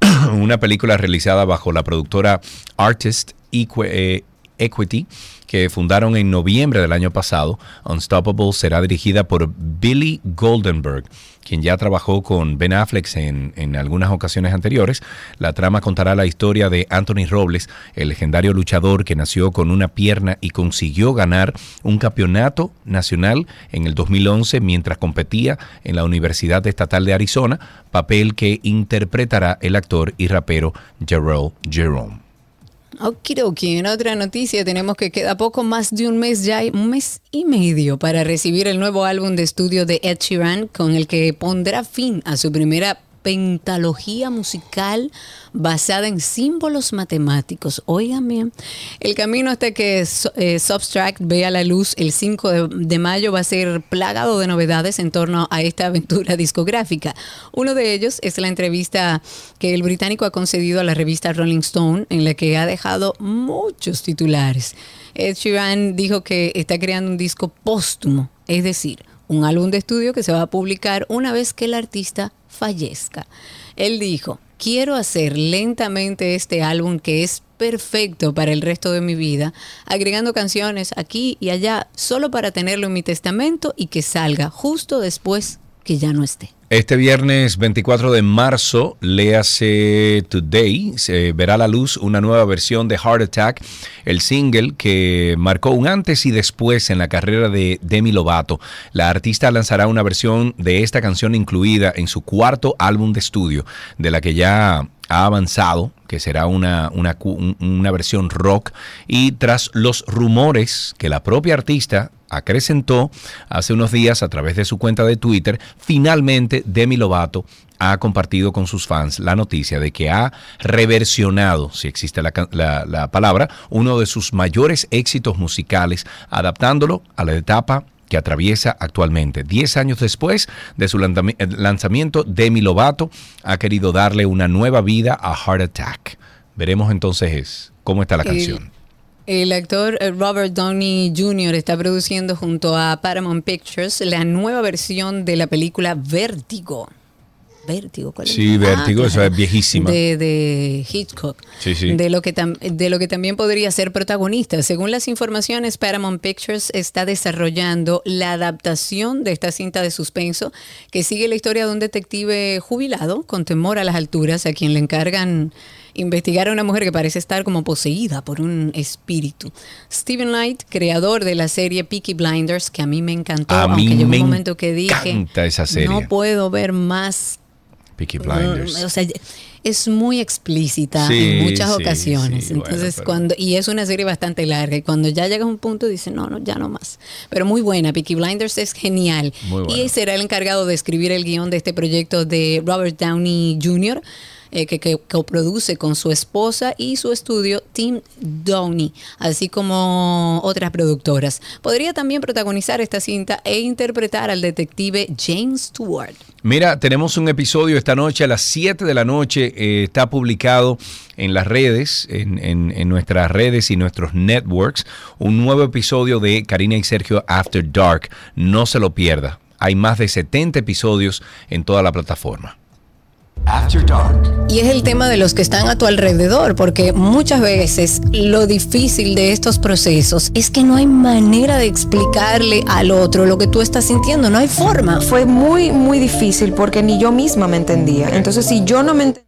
Una película realizada bajo la productora Artist Equi- eh, Equity que fundaron en noviembre del año pasado. Unstoppable será dirigida por Billy Goldenberg, quien ya trabajó con Ben Affleck en, en algunas ocasiones anteriores. La trama contará la historia de Anthony Robles, el legendario luchador que nació con una pierna y consiguió ganar un campeonato nacional en el 2011 mientras competía en la Universidad Estatal de Arizona, papel que interpretará el actor y rapero Jarrell Jerome. Okidoki, en otra noticia tenemos que queda poco más de un mes ya, un mes y medio para recibir el nuevo álbum de estudio de Ed Sheeran con el que pondrá fin a su primera pentalogía musical basada en símbolos matemáticos. Oigan el camino hasta que So- eh, Substract vea la luz el 5 de, de mayo va a ser plagado de novedades en torno a esta aventura discográfica. Uno de ellos es la entrevista que el británico ha concedido a la revista Rolling Stone, en la que ha dejado muchos titulares. Ed Sheeran dijo que está creando un disco póstumo, es decir, un álbum de estudio que se va a publicar una vez que el artista fallezca. Él dijo, quiero hacer lentamente este álbum que es perfecto para el resto de mi vida, agregando canciones aquí y allá, solo para tenerlo en mi testamento y que salga justo después que ya no esté. Este viernes 24 de marzo, léase Today, se verá a la luz una nueva versión de Heart Attack, el single que marcó un antes y después en la carrera de Demi Lovato. La artista lanzará una versión de esta canción incluida en su cuarto álbum de estudio, de la que ya ha avanzado, que será una, una, una versión rock, y tras los rumores que la propia artista acrecentó hace unos días a través de su cuenta de Twitter, finalmente Demi Lovato ha compartido con sus fans la noticia de que ha reversionado, si existe la, ca- la- la palabra, uno de sus mayores éxitos musicales, adaptándolo a la etapa que atraviesa actualmente. Diez años después de su lanzami- lanzamiento, Demi Lovato ha querido darle una nueva vida a Heart Attack. Veremos entonces cómo está la canción. El actor eh, Robert Downey Jr. está produciendo junto a Paramount Pictures la nueva versión de la película Vértigo. Vértigo, ¿cuál es? Sí, Ah, Vértigo, claro. es viejísima. De, de Hitchcock. Sí, sí. De, lo que tam- de lo que también podría ser protagonista. Según las informaciones, Paramount Pictures está desarrollando la adaptación de esta cinta de suspenso que sigue la historia de un detective jubilado con temor a las alturas a quien le encargan investigar a una mujer que parece estar como poseída por un espíritu. Stephen Knight, creador de la serie Peaky Blinders, que a mí me encantó, A mí aunque llegó un momento que dije, encanta esa serie. no puedo ver más Peaky Blinders. Mm, O sea, es muy explícita Sí, en muchas sí, ocasiones. sí, bueno, Entonces, cuando y es una serie bastante larga y cuando ya llegas a un punto dices, "No, no, ya no más." Pero muy buena, Peaky Blinders es genial. Muy buena. Y será el encargado de escribir el guion de este proyecto de Robert Downey Jr. eh, que, que coproduce con su esposa y su estudio Tim Downey, así como otras productoras. Podría también protagonizar esta cinta e interpretar al detective James Stewart. Mira, tenemos un episodio esta noche a las 7 de la noche. eh, está publicado en las redes, en, en- nuestras redes y nuestros networks, un nuevo episodio de Karina y Sergio After Dark. No se lo pierda. Hay más de 70 episodios en toda la plataforma. After Dark. Y es el tema de los que están a tu alrededor, porque muchas veces lo difícil de estos procesos es que no hay manera de explicarle al otro lo que tú estás sintiendo, no hay forma. Fue muy, muy difícil porque ni yo misma me entendía. Entonces, si yo no me entendía,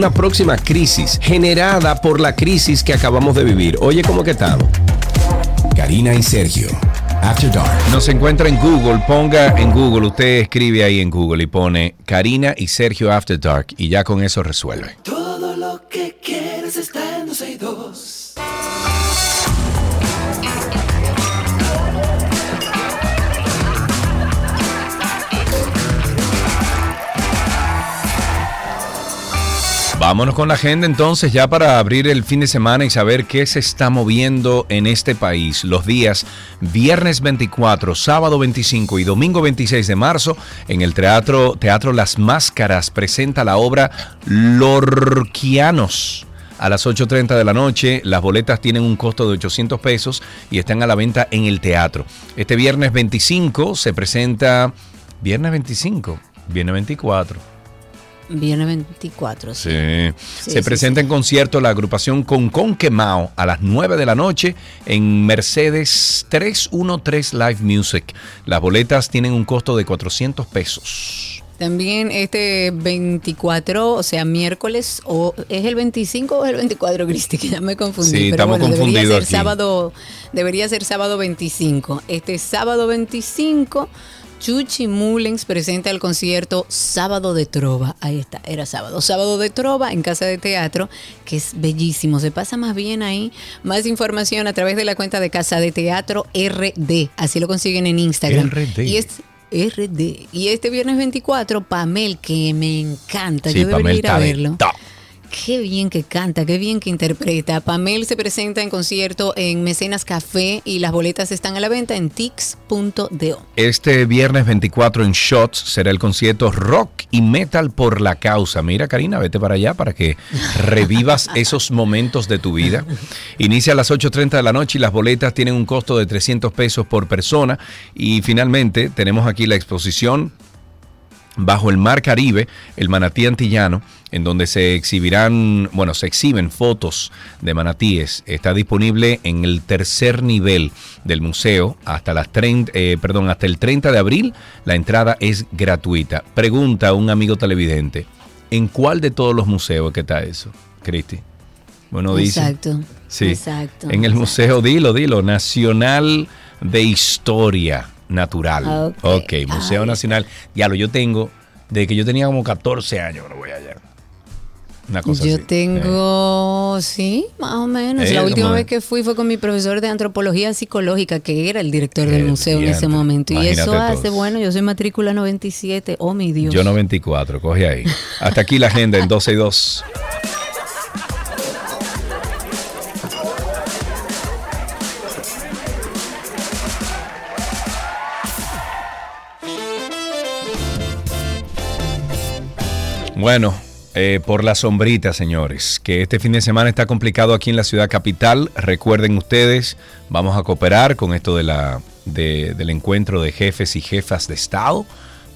una próxima crisis generada por la crisis que acabamos de vivir. Oye, ¿cómo que estamos? Karina y Sergio. After Dark. Nos encuentra en Google, ponga en Google, usted escribe ahí en Google y pone Karina y Sergio After Dark y ya con eso resuelve. Todo lo que quieres está en 262. Vámonos con la agenda entonces ya para abrir el fin de semana y saber qué se está moviendo en este país. Los días viernes 24, sábado 25 y domingo 26 de marzo en el Teatro, teatro Las Máscaras presenta la obra Lorquianos. A las 8.30 de la noche, las boletas tienen un costo de 800 pesos y están a la venta en el teatro. Este viernes 25 se presenta... Viernes 25, viernes 24. Viernes 24. Sí. Sí, Se sí, presenta en concierto la agrupación Con Con Quemao a las 9 de la noche en Mercedes 313 Live Music. Las boletas tienen un costo de 400 pesos. También este 24, o sea, miércoles, o ¿es el 25 o es el 24, Cristi? Que ya me confundí. Sí, pero estamos bueno, debería confundidos ser aquí. sábado, debería ser sábado 25. Este sábado 25, Chuchi Mullens presenta el concierto Sábado de Trova. Ahí está, era sábado. Sábado de Trova en Casa de Teatro, que es bellísimo. Se pasa más bien ahí. Más información a través de la cuenta de Casa de Teatro RD. Así lo consiguen en Instagram. RD. Y es RD. Y este viernes 24, Pamel, que me encanta. Sí, Yo debería Pamel ir a verlo. Qué bien que canta, qué bien que interpreta. Pamel se presenta en concierto en Mecenas Café y las boletas están a la venta en tix.do. Este viernes 24 en Shots será el concierto Rock y Metal por la Causa. Mira, Karina, vete para allá para que revivas esos momentos de tu vida. Inicia a las 8.30 de la noche y las boletas tienen un costo de 300 pesos por persona. Y finalmente tenemos aquí la exposición Bajo el Mar Caribe, el manatí antillano, en donde se exhibirán, bueno, se exhiben fotos de manatíes. Está disponible en el tercer nivel del museo hasta las 30, eh, perdón, hasta el 30 de abril. La entrada es gratuita. Pregunta a un amigo televidente, ¿en cuál de todos los museos que está eso, Cristi? Bueno, dice. Exacto. Sí. Exacto. En el Museo, dilo, dilo, Nacional de Historia. Natural. Ah, Ok, Museo Nacional. Ya lo yo tengo, desde que yo tenía como 14 años, no voy allá. Una cosa Yo así. tengo, sí, más o menos. Eh, la última como- vez que fui fue con mi profesor de antropología psicológica, que era el director del Eh, museo en ese momento. Y eso hace, bueno, yo soy matrícula 97. Oh, mi Dios. Yo 94, coge ahí. Hasta aquí la agenda en 12 y 2. Bueno, eh, por la sombrita, señores, que este fin de semana está complicado aquí en la ciudad capital. Recuerden ustedes, vamos a cooperar con esto de la, de- del encuentro de jefes y jefas de Estado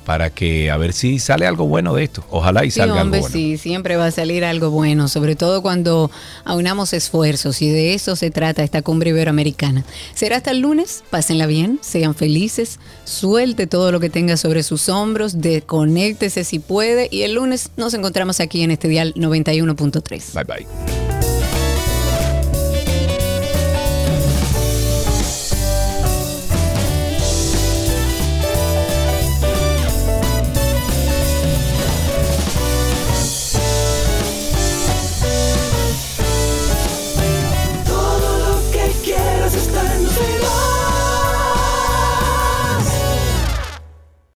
para que a ver si sale algo bueno de esto. Ojalá y Sí, salga hombre, algo bueno. sí, siempre va a salir algo bueno, sobre todo cuando aunamos esfuerzos y de eso se trata esta cumbre iberoamericana. Será hasta el lunes, pásenla bien, sean felices, suelte todo lo que tenga sobre sus hombros, desconéctese si puede y el lunes nos encontramos aquí en este dial 91.3. Bye bye.